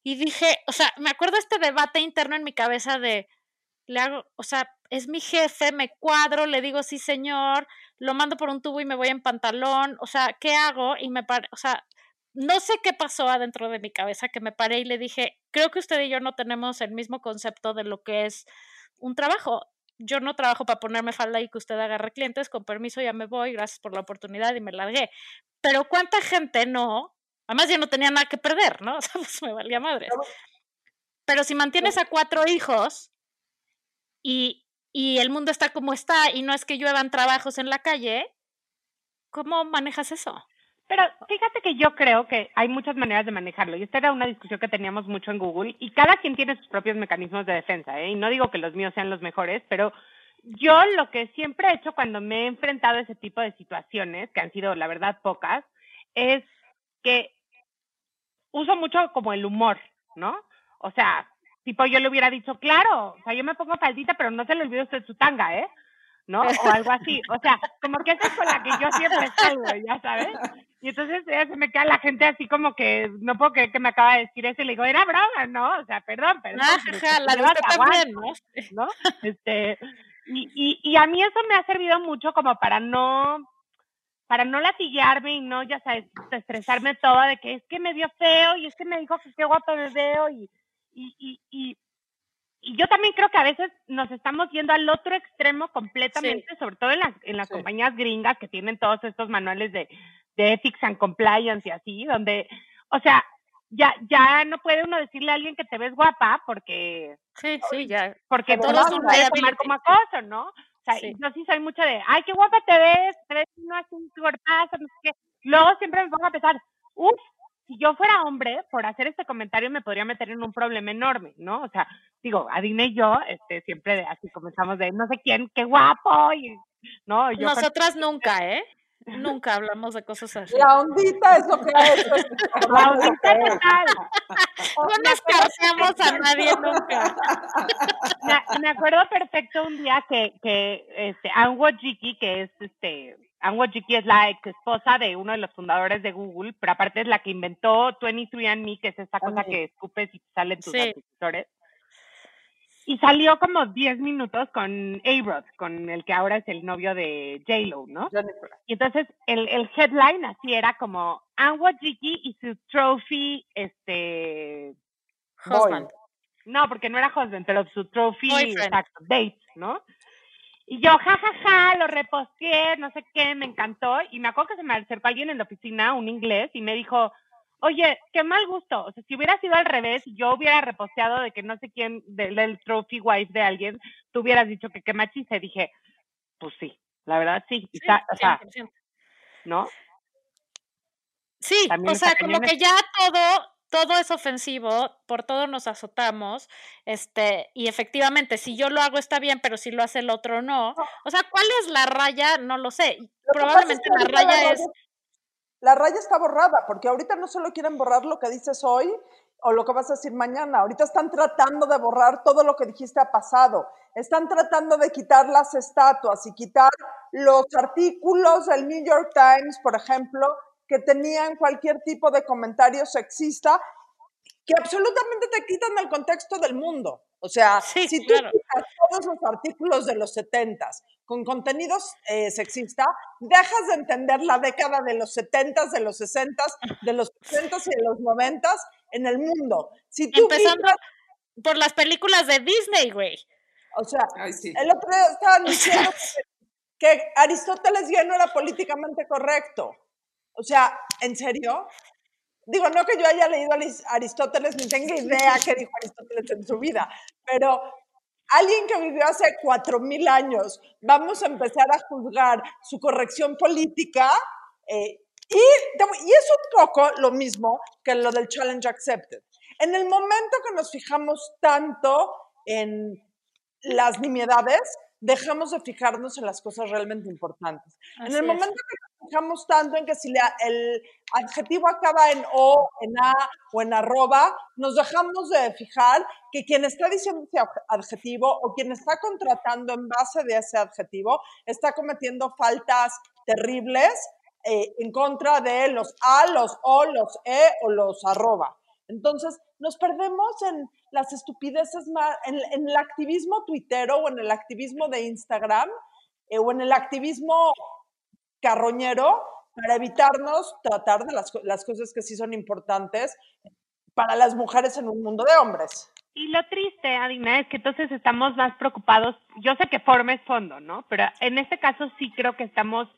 Y dije, o sea, me acuerdo este debate interno en mi cabeza de, le hago, o sea, es mi jefe, me cuadro, le digo, sí, señor, lo mando por un tubo y me voy en pantalón, o sea, ¿qué hago? Y me pare, o sea, no sé qué pasó adentro de mi cabeza que me paré y le dije, creo que usted y yo no tenemos el mismo concepto de lo que es un trabajo. Yo no trabajo para ponerme falda y que usted agarre clientes, con permiso ya me voy, gracias por la oportunidad y me largué. Pero cuánta gente no, además ya no tenía nada que perder, ¿no? O sea, pues me valía madre. Pero si mantienes a cuatro hijos y, y el mundo está como está y no es que lluevan trabajos en la calle, ¿cómo manejas eso? Pero fíjate que yo creo que hay muchas maneras de manejarlo. Y esta era una discusión que teníamos mucho en Google. Y cada quien tiene sus propios mecanismos de defensa. ¿eh? Y no digo que los míos sean los mejores, pero yo lo que siempre he hecho cuando me he enfrentado a ese tipo de situaciones, que han sido la verdad pocas, es que uso mucho como el humor, ¿no? O sea, tipo yo le hubiera dicho, claro, o sea, yo me pongo faldita, pero no se le olvide usted su tanga, ¿eh? ¿No? O algo así. O sea, como que esa es con la que yo siempre salgo, ya sabes. Y entonces ya se me queda la gente así como que no puedo creer que me acaba de decir eso y le digo, era broma, ¿no? O sea, perdón, perdón. Ah, pero jaja, te la de llevas usted aguante, también, ¿no? ¿no? Este, y, y, y a mí eso me ha servido mucho como para no, para no latiguearme y no, ya sabes, estresarme toda de que es que me dio feo y es que me dijo que qué guapo me veo y, y, y, y, y yo también creo que a veces nos estamos yendo al otro extremo completamente, sobre todo en las, en las Sí. compañías gringas que tienen todos estos manuales de, de ethics and compliance y así, donde, o sea, ya, ya no puede uno decirle a alguien que te ves guapa porque, Sí, sí, ya. porque lo puede ¿eh? tomar como acoso, ¿no? O sea, Sí. yo sí soy mucho de, ay, qué guapa te ves, te ves no así un cuerpazo, no sé qué. Luego siempre me pongo a pensar, uff, si yo fuera hombre, por hacer este comentario me podría meter en un problema enorme, ¿no? O sea, digo, Adine y yo, este, siempre de- así comenzamos de, no sé quién, qué guapo, y, ¿no? Yo Nosotras nunca, ¿eh? Nunca hablamos de cosas así. La ondita es lo que es. La ondita total. No descartamos a nadie nunca. me, me acuerdo perfecto un día que, que este, Anne Wojcicki, que es este, Anne Wojcicki es la ex esposa de uno de los fundadores de Google, pero aparte es la que inventó 23andMe, que es esta cosa que escupes y te salen tus Sí. Y salió como 10 minutos con A-Rod, con el que ahora es el novio de J-Lo, ¿no? Y entonces el, el headline así era como Anne Wojcicki y su trophy, este, Husband. no, porque no era husband, pero su trophy, Boyfriend. exacto, date, ¿no? Y yo, ja, ja, ja, lo reposteé, no sé qué, me encantó. Y me acuerdo que se me acercó alguien en la oficina, un inglés, y me dijo, oye, qué mal gusto. O sea, si hubiera sido al revés, yo hubiera reposteado de que no sé quién, del, del trophy wife de alguien, tú hubieras dicho que qué machista. Y dije, pues sí, la verdad sí. Y Sí, está- o sea, 100%. ¿no? Sí, También o sea, como que ya todo, todo es ofensivo, por todo nos azotamos, este, y efectivamente, si yo lo hago está bien, pero si lo hace el otro no. O sea, ¿cuál es la raya? No lo sé. Lo es Probablemente que la raya es, La raya está borrada, porque ahorita no solo quieren borrar lo que dices hoy o lo que vas a decir mañana, ahorita están tratando de borrar todo lo que dijiste a pasado. Están tratando de quitar las estatuas y quitar los artículos del New York Times, por ejemplo, que tenían cualquier tipo de comentario sexista que absolutamente te quitan el contexto del mundo. O sea, Sí, si tú claro. quitas todos los artículos de los 70s con contenidos eh, sexista, dejas de entender la década de los 70s, de los 60s, de los 80s y de los 90s en el mundo. Si tú empezando quitas- por las películas de Disney, güey. o sea, Ay, sí. el otro día estaban diciendo que, que Aristóteles ya no era políticamente correcto. O sea, ¿en serio? Digo, no que yo haya leído a Aris- Aristóteles ni tenga idea qué dijo Aristóteles en su vida, pero alguien que vivió hace cuatro mil años, vamos a empezar a juzgar su corrección política eh, y, es un poco lo mismo que lo del challenge accepted. En el momento que nos fijamos tanto en las nimiedades, dejamos de fijarnos en las cosas realmente importantes. en el es. momento que fijamos tanto en que si el adjetivo acaba en o, en a o en arroba, nos dejamos de fijar que quien está diciendo ese ad- adjetivo o quien está contratando en base de ese adjetivo está cometiendo faltas terribles eh, en contra de los a, los o, los e o los arroba. Entonces, nos perdemos en las estupideces más, en, en el activismo tuitero o en el activismo de Instagram eh, o en el activismo carroñero para evitarnos tratar de las, las cosas que sí son importantes para las mujeres en un mundo de hombres. Y lo triste, Adina, es que entonces estamos más preocupados. Yo sé que forma es fondo, ¿no? Pero en este caso sí creo que estamos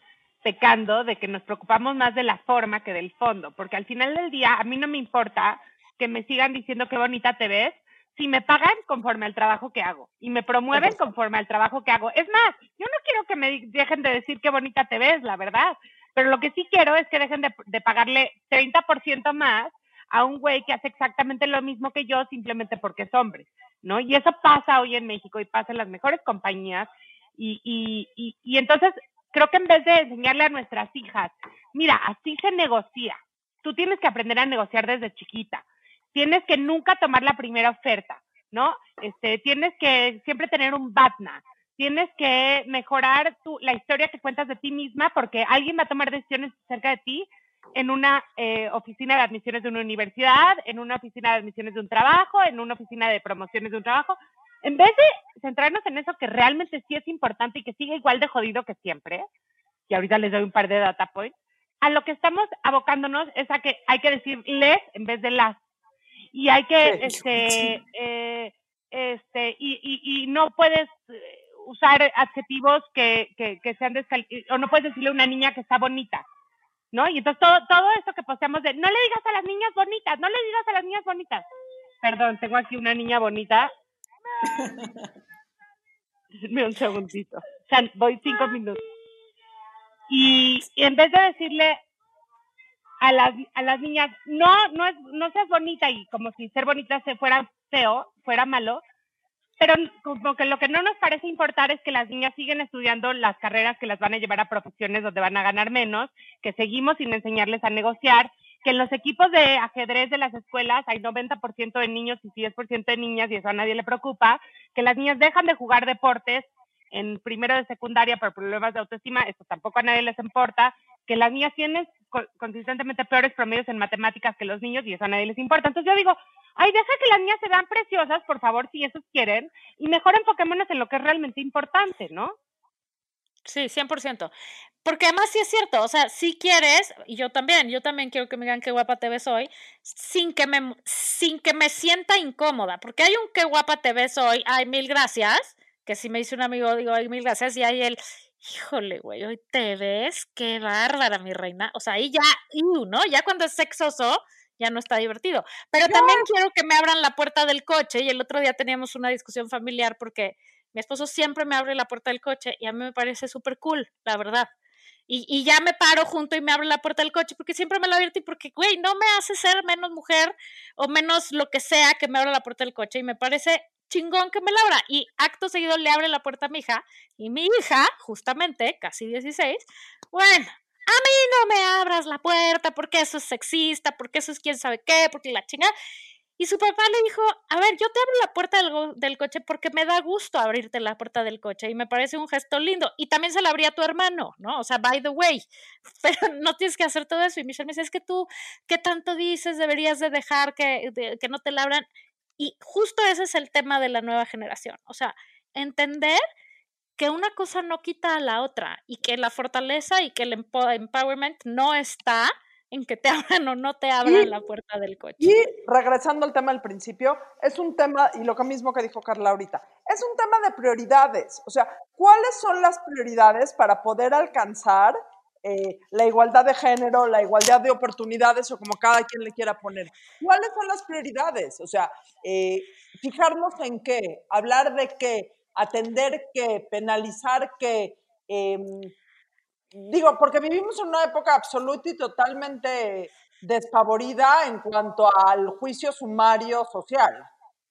pecando de que nos preocupamos más de la forma que del fondo, porque al final del día a mí no me importa que me sigan diciendo qué bonita te ves si me pagan conforme al trabajo que hago y me promueven conforme al trabajo que hago. Es más, yo no quiero que me dejen de decir qué bonita te ves, la verdad, pero lo que sí quiero es que dejen de, de pagarle 30% más a un güey que hace exactamente lo mismo que yo simplemente porque es hombre, ¿no? Y eso pasa hoy en México y pasa en las mejores compañías y, y, y, y entonces creo que en vez de enseñarle a nuestras hijas, mira, así se negocia, tú tienes que aprender a negociar desde chiquita, tienes que nunca tomar la primera oferta, ¿no? Este, tienes que siempre tener un BATNA, tienes que mejorar tu, la historia que cuentas de ti misma porque alguien va a tomar decisiones acerca de ti en una eh, oficina de admisiones de una universidad, en una oficina de admisiones de un trabajo, en una oficina de promociones de un trabajo. En vez de centrarnos en eso que realmente sí es importante y que sigue igual de jodido que siempre, y ahorita les doy un par de data points, a lo que estamos abocándonos es a que hay que decir les en vez de las. Y hay que, este, eh, este, y, y, y no puedes eh, usar adjetivos que, que, que sean descal o no puedes decirle a una niña que está bonita, ¿no? Y entonces todo, todo eso que posteamos de no le digas a las niñas bonitas, no le digas a las niñas bonitas. Perdón, tengo aquí una niña bonita. Dame un segundito. O sea, voy cinco minutos. Y, y en vez de decirle a las, a las niñas, no, no es, no seas bonita y como si ser bonita se fuera feo, fuera malo, pero como que lo que no nos parece importar es que las niñas siguen estudiando las carreras que las van a llevar a profesiones donde van a ganar menos, que seguimos sin enseñarles a negociar, que en los equipos de ajedrez de las escuelas hay 90% de niños y 10% de niñas y eso a nadie le preocupa, que las niñas dejan de jugar deportes en primero de secundaria por problemas de autoestima, eso tampoco a nadie les importa, que las niñas tienen consistentemente peores promedios en matemáticas que los niños y eso a nadie les importa. Entonces yo digo, ay, deja que las niñas se vean preciosas, por favor, si esos quieren, y mejor enfoquémonos en lo que es realmente importante, ¿no? Sí, 100%. Porque además sí es cierto, o sea, si quieres, y yo también, yo también quiero que me digan qué guapa te ves hoy, sin que me, sin que me sienta incómoda, porque hay un qué guapa te ves hoy, ay, mil gracias, que si me dice un amigo, digo, ay, mil gracias, y hay el, híjole, güey, hoy te ves, qué bárbara, mi reina, o sea, ahí ya, ¿no? Ya cuando es sexoso, ya no está divertido. Pero también quiero que me abran la puerta del coche, y el otro día teníamos una discusión familiar porque mi esposo siempre me abre la puerta del coche y a mí me parece súper cool, la verdad. Y, y, ya me paro junto y me abre la puerta del coche porque siempre me lo abierto y porque, güey, no me hace ser menos mujer o menos lo que sea que me abra la puerta del coche y me parece chingón que me la abra. Y acto seguido le abre la puerta a mi hija y mi hija, justamente, casi 16, bueno, a mí no me abras la puerta porque eso es sexista, porque eso es quién sabe qué, porque la chingada. Y su papá le dijo, a ver, yo te abro la puerta del, del, coche porque me da gusto abrirte la puerta del coche y me parece un gesto lindo. Y también se la abría a tu hermano, ¿no? O sea, by the way, pero no tienes que hacer todo eso. Y Michelle me dice, es que tú, ¿qué tanto dices? Deberías de dejar que, de, que no te la abran. Y justo ese es el tema de la nueva generación. O sea, entender que una cosa no quita a la otra y que la fortaleza y que el empowerment no está en que te abran o no te abran y, la puerta del coche. Y regresando al tema del principio, es un tema, y lo mismo que dijo Carla ahorita, es un tema de prioridades. O sea, ¿cuáles son las prioridades para poder alcanzar eh, la igualdad de género, la igualdad de oportunidades o como cada quien le quiera poner? ¿Cuáles son las prioridades? O sea, eh, fijarnos en qué, hablar de qué, atender qué, penalizar qué. Eh, digo, porque vivimos en una época absoluta y totalmente despavorida en cuanto al juicio sumario social.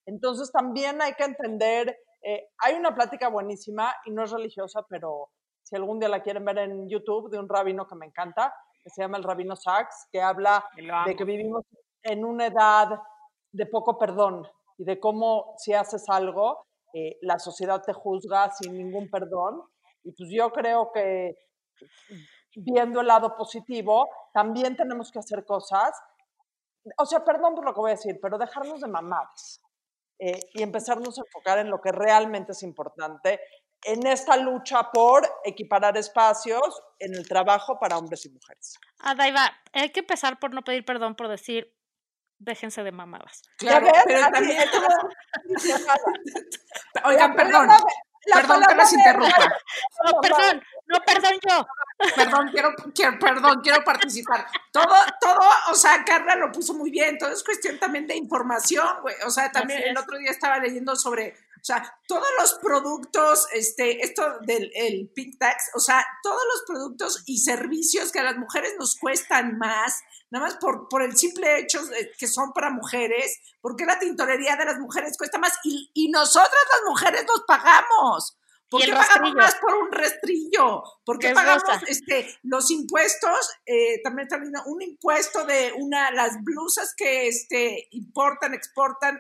Entonces también hay que entender, eh, hay una plática buenísima y no es religiosa, pero si algún día la quieren ver en YouTube, de un rabino que me encanta, que se llama el rabino Sachs, que habla de que vivimos en una edad de poco perdón y de cómo si haces algo, eh, la sociedad te juzga sin ningún perdón. Y pues yo creo que viendo el lado positivo, también tenemos que hacer cosas, o sea, perdón por lo que voy a decir, pero dejarnos de mamadas eh, y empezarnos a enfocar en lo que realmente es importante en esta lucha por equiparar espacios en el trabajo para hombres y mujeres. Adaiva, hay que empezar por no pedir perdón por decir déjense de mamadas. Claro, pero también... Oigan, perdón. La Perdón que interrumpa. No, perdón, no, perdón yo. Perdón, quiero, quiero- perdón, quiero participar. Todo, todo, o sea, Carla lo puso muy bien. Todo es cuestión también de información, güey. O sea, también el otro día estaba leyendo sobre, o sea, todos los productos, este, esto del el pink tax, o sea, todos los productos y servicios que a las mujeres nos cuestan más, nada más por, por el simple hecho de que son para mujeres, porque la tintorería de las mujeres cuesta más y, y nosotras las mujeres nos pagamos. ¿Por qué pagamos más por un rastrillo? ¿Por qué pagamos rosa. este, los impuestos? Eh, también está viendo un impuesto de una, las blusas que este, importan, exportan,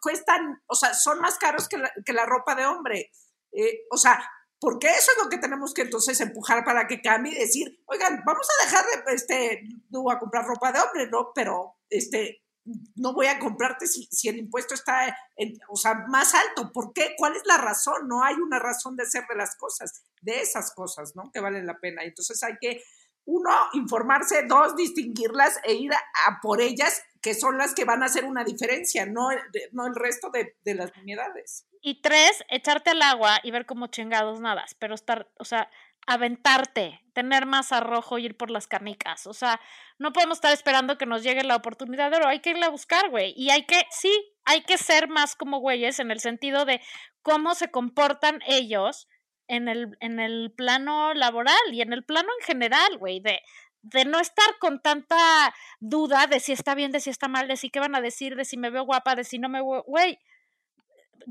cuestan, o sea, son más caros que la, que la ropa de hombre. Eh, o sea, porque eso es lo que tenemos que entonces empujar para que cambie y decir, oigan, vamos a dejar de, este, no a comprar ropa de hombre, ¿no? Pero, este, no voy a comprarte si, el impuesto está, en- o sea, más alto. ¿Por qué? ¿Cuál es la razón? No hay una razón de hacer de las cosas, de esas cosas, ¿no? Que valen la pena. Entonces hay que, uno, informarse, dos, distinguirlas e ir a, por ellas, que son las que van a hacer una diferencia, no, el- resto de, las unidades. Y tres, echarte al agua y ver cómo chingados nadas, pero estar, o sea, aventarte, tener más arrojo y ir por las canicas. O sea, no podemos estar esperando que nos llegue la oportunidad de hay que irla a buscar, güey. Y hay que, sí, hay que ser más como güeyes en el sentido de cómo se comportan ellos en el, en el plano laboral y en el plano en general, güey, de, de no estar con tanta duda de si está bien, de si está mal, de si qué van a decir, de si me veo guapa, de si no me veo, güey,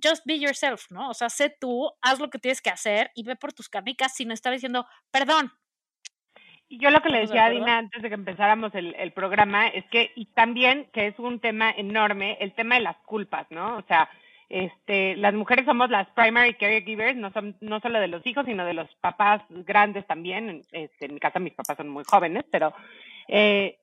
just be yourself, ¿no? O sea, sé tú, haz lo que tienes que hacer y ve por tus canicas sin estar diciendo, perdón. Y yo lo que le ¿Estamos de decía a? Dina antes de que empezáramos el, el programa es que, y también que es un tema enorme, el tema de las culpas, ¿no? O sea, este, las mujeres somos las primary caregivers, no, son, no solo de los hijos, sino de los papás grandes también. Este, en mi casa mis papás son muy jóvenes, pero eh,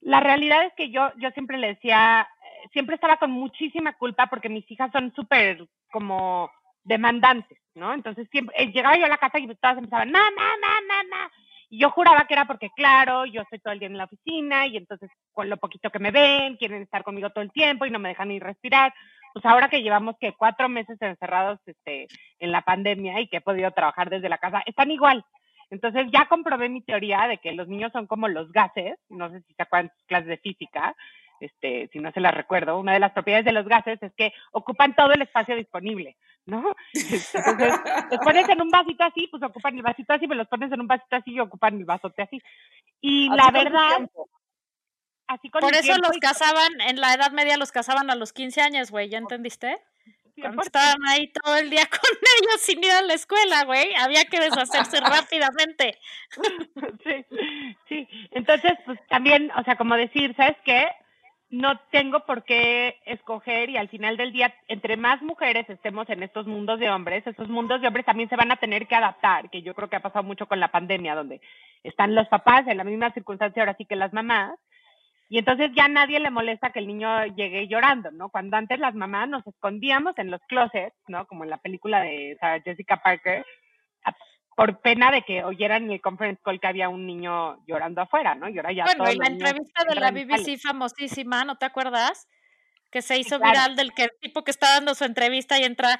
la realidad es que yo, yo siempre le decía, siempre estaba con muchísima culpa porque mis hijas son súper como demandantes, ¿no? Entonces siempre eh, llegaba yo a la casa y todas empezaban, mamá, mamá, mamá. Yo juraba que era porque, claro, yo estoy todo el día en la oficina y entonces con lo poquito que me ven, quieren estar conmigo todo el tiempo y no me dejan ni respirar. Pues ahora que llevamos que cuatro meses encerrados este, en la pandemia y que he podido trabajar desde la casa, están igual. Entonces ya comprobé mi teoría de que los niños son como los gases, no sé si se acuerdan clases de física, este, si no se las recuerdo, una de las propiedades de los gases es que ocupan todo el espacio disponible, ¿no? Entonces, los pones en un vasito así, pues ocupan el vasito así, pero los pones en un vasito así y ocupan el vasote así. Y Así la verdad, así con Por eso tiempo los casaban, en la Edad Media los casaban a los 15 años, güey, ¿ya entendiste? Cuando 100%. estaban ahí todo el día con ellos sin ir a la escuela, güey, había que deshacerse rápidamente. sí, sí. Entonces, pues también, o sea, como decir, ¿sabes qué? No tengo por qué escoger y al final del día, entre más mujeres estemos en estos mundos de hombres, esos mundos de hombres también se van a tener que adaptar, que yo creo que ha pasado mucho con la pandemia, donde están los papás en la misma circunstancia ahora sí que las mamás, y entonces ya nadie le molesta que el niño llegue llorando, ¿no? Cuando antes las mamás nos escondíamos en los closets, ¿no? Como en la película de Sarah Jessica Parker, por pena de que oyeran en el conference call que había un niño llorando afuera, ¿no? Y ahora ya Bueno, y la entrevista de la. BBC famosísima, ¿no te acuerdas? Que se hizo claro. viral del que el tipo que está dando su entrevista y entra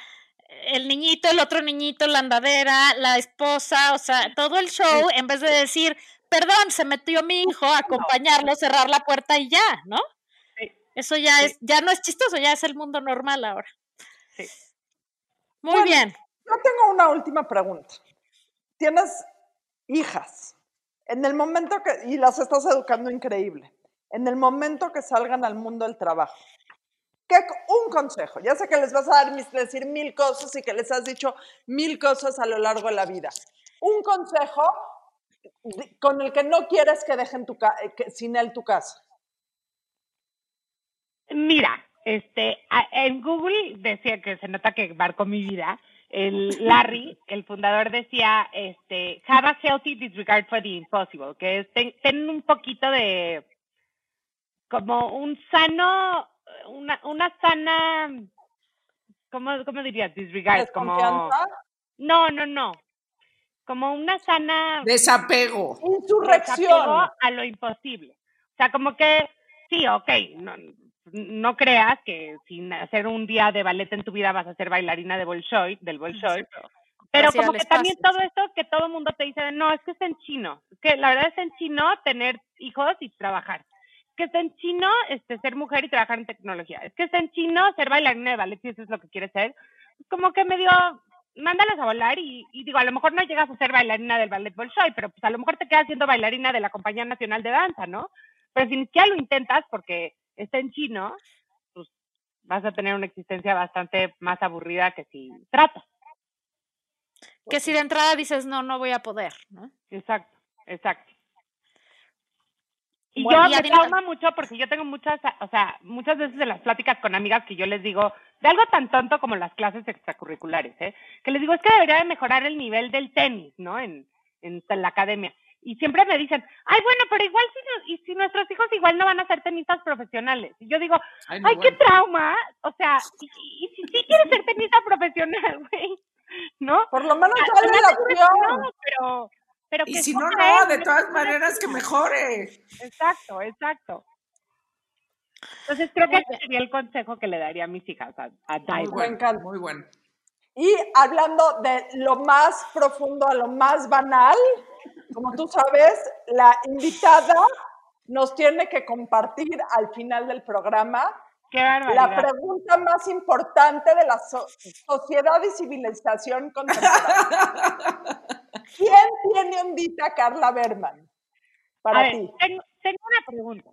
el niñito, el otro niñito, la andadera, la esposa, o sea, todo el show, en vez de decir, perdón, se metió mi hijo, acompañarlo, cerrar la puerta y ya, ¿no? Sí. Eso ya Sí. es, ya no es chistoso, ya es el mundo normal ahora. Sí. Muy Bueno, bien. Yo tengo una última pregunta. Tienes hijas. En el momento que, y las estás educando increíble, en el momento que salgan al mundo del trabajo, ¿qué, un consejo? Ya sé que les vas a dar, decir mil cosas y que les has dicho mil cosas a lo largo de la vida. Un consejo con el que no quieres que dejen tu eh, sin él tu casa. Mira, este, en Google decía que se nota que marcó mi vida. El Larry, el fundador, decía, este, have a healthy disregard for the impossible, que es ten, ten un poquito de, como un sano, una, una sana, ¿cómo, cómo dirías? Disregard, como, no, no, no, como una sana Desapego. insurrección. desapego a lo imposible. O sea, como que, sí, ok, no, no creas que sin hacer un día de ballet en tu vida vas a ser bailarina de Bolshoi, del Bolshoi. Pero como que también todo esto que todo el mundo te dice, no, es que es en chino. Que la verdad es en chino tener hijos y trabajar. Es que es en chino este, ser mujer y trabajar en tecnología. Es que es en chino ser bailarina de ballet si eso es lo que quieres ser. Es como que medio, mándalas a volar y, y digo, a lo mejor no llegas a ser bailarina del ballet Bolshoi, pero pues a lo mejor te quedas siendo bailarina de la Compañía Nacional de Danza, ¿no? Pero si ni siquiera lo intentas porque está en chino, pues vas a tener una existencia bastante más aburrida que si tratas. Que si de entrada dices, no, no voy a poder, ¿no? Exacto, exacto. Y Bueno, yo me trauma mucho porque yo tengo muchas, o sea, muchas veces en las pláticas con amigas que yo les digo, de algo tan tonto como las clases extracurriculares, ¿eh? Que les digo, es que debería de mejorar el nivel del tenis, ¿no? En, en, la academia. Y siempre me dicen, ay, bueno, pero igual si, no- y si nuestros hijos igual no van a ser tenistas profesionales. Y yo digo, Ay, no, ay, qué bueno. trauma. O sea, y, y- y si sí quieres ser tenista profesional, güey, ¿no? Por lo menos dale la opción. no, pero, pero Y que si no, no, él, de todas maneras que mejore. Exacto, exacto. Entonces creo que ese sería el consejo que le daría a mis hijas, a, a Muy encanta. muy bueno. Y hablando de lo más profundo a lo más banal, como tú sabes, la invitada nos tiene que compartir al final del programa Qué la pregunta más importante de la so- sociedad y civilización contemporánea. ¿Quién tiene ondita Carla Berman? Para a ver, ti. tengo, tengo una pregunta.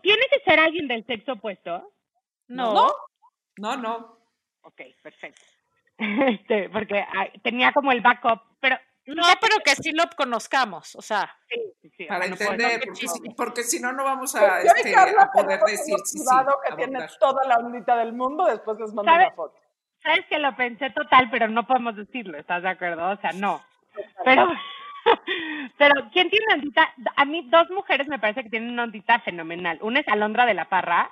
¿Tiene que ser alguien del sexo opuesto? No. ¿No? No, no. Ok, perfecto. Este, porque tenía como el backup, pero No, pero que sí lo conozcamos, o sea. sí, sí, sí, Para bueno, pues, entender, porque, si, porque si no, no vamos a, Pues y este, Carla a poder decir sí, que tiene abordar. toda la ondita del mundo, después les mando ¿Sabes? una foto. Sabes que lo pensé total, pero no podemos decirlo, ¿estás de acuerdo? O sea, no. Pero, pero ¿quién tiene ondita? A mí dos mujeres me parece que tienen una ondita fenomenal. Una es Alondra de la Parra.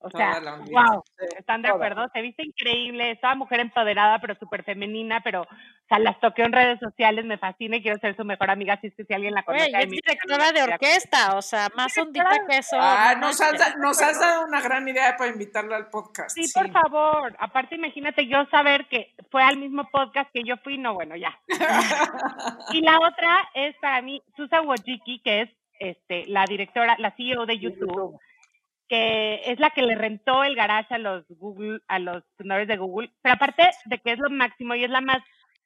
O sea, wow, ¿están de toda. acuerdo? Se viste increíble, es toda mujer empoderada, pero súper femenina, pero, o sea, las toqueo en redes sociales, me fascina y quiero ser su mejor amiga, si es que si alguien la conoce. Es directora de orquesta, o sea, más de- que eso. Ah, no nos has, nos has dado una gran idea para invitarla al podcast. Sí, por favor. Aparte, imagínate yo saber que fue al mismo podcast que yo fui, no, bueno, ya. y la otra es para mí Susan Wojcicki, que es este, la directora, la CEO de YouTube, que es la que le rentó el garage a los Google, a los fundadores de Google. Pero aparte de que es lo máximo y es la más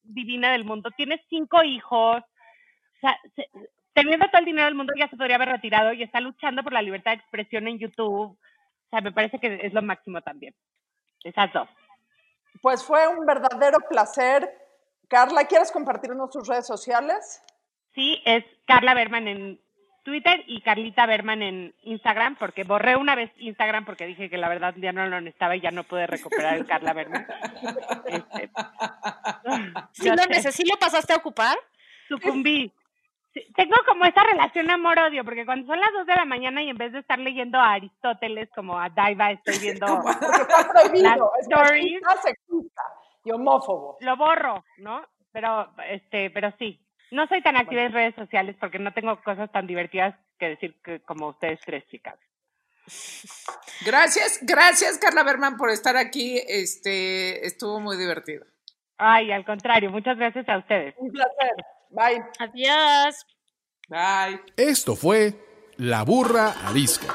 divina del mundo, tiene cinco hijos. O sea, se- teniendo todo el dinero del mundo ya se podría haber retirado y está luchando por la libertad de expresión en YouTube. O sea, me parece que es lo máximo también. Esas dos. Pues fue un verdadero placer. Carla, ¿quieres compartirnos tus redes sociales? Sí, es Carla Berman en Twitter y Carlita Berman en Instagram, porque borré una vez Instagram porque dije que la verdad ya no lo necesitaba y ya no pude recuperar el Carla Berman. Este, ¿Sí lo, sé, neces- sí lo pasaste a ocupar? sucumbí. Sí, Tengo como esa relación amor-odio, porque cuando son las 2 de la mañana y en vez de estar leyendo a Aristóteles como a Daiva, estoy viendo, Porque está prohibido. Las Es stories. sexista y homófobo. lo borro, ¿no? Pero, este, pero sí. No soy tan activa en redes sociales porque no tengo cosas tan divertidas que decir que como ustedes tres chicas. Gracias, gracias Carla Berman por estar aquí. Este estuvo muy divertido. Ay, al contrario, muchas gracias a ustedes. Un placer. Bye. Adiós. Bye. Esto fue La Burra Arisca.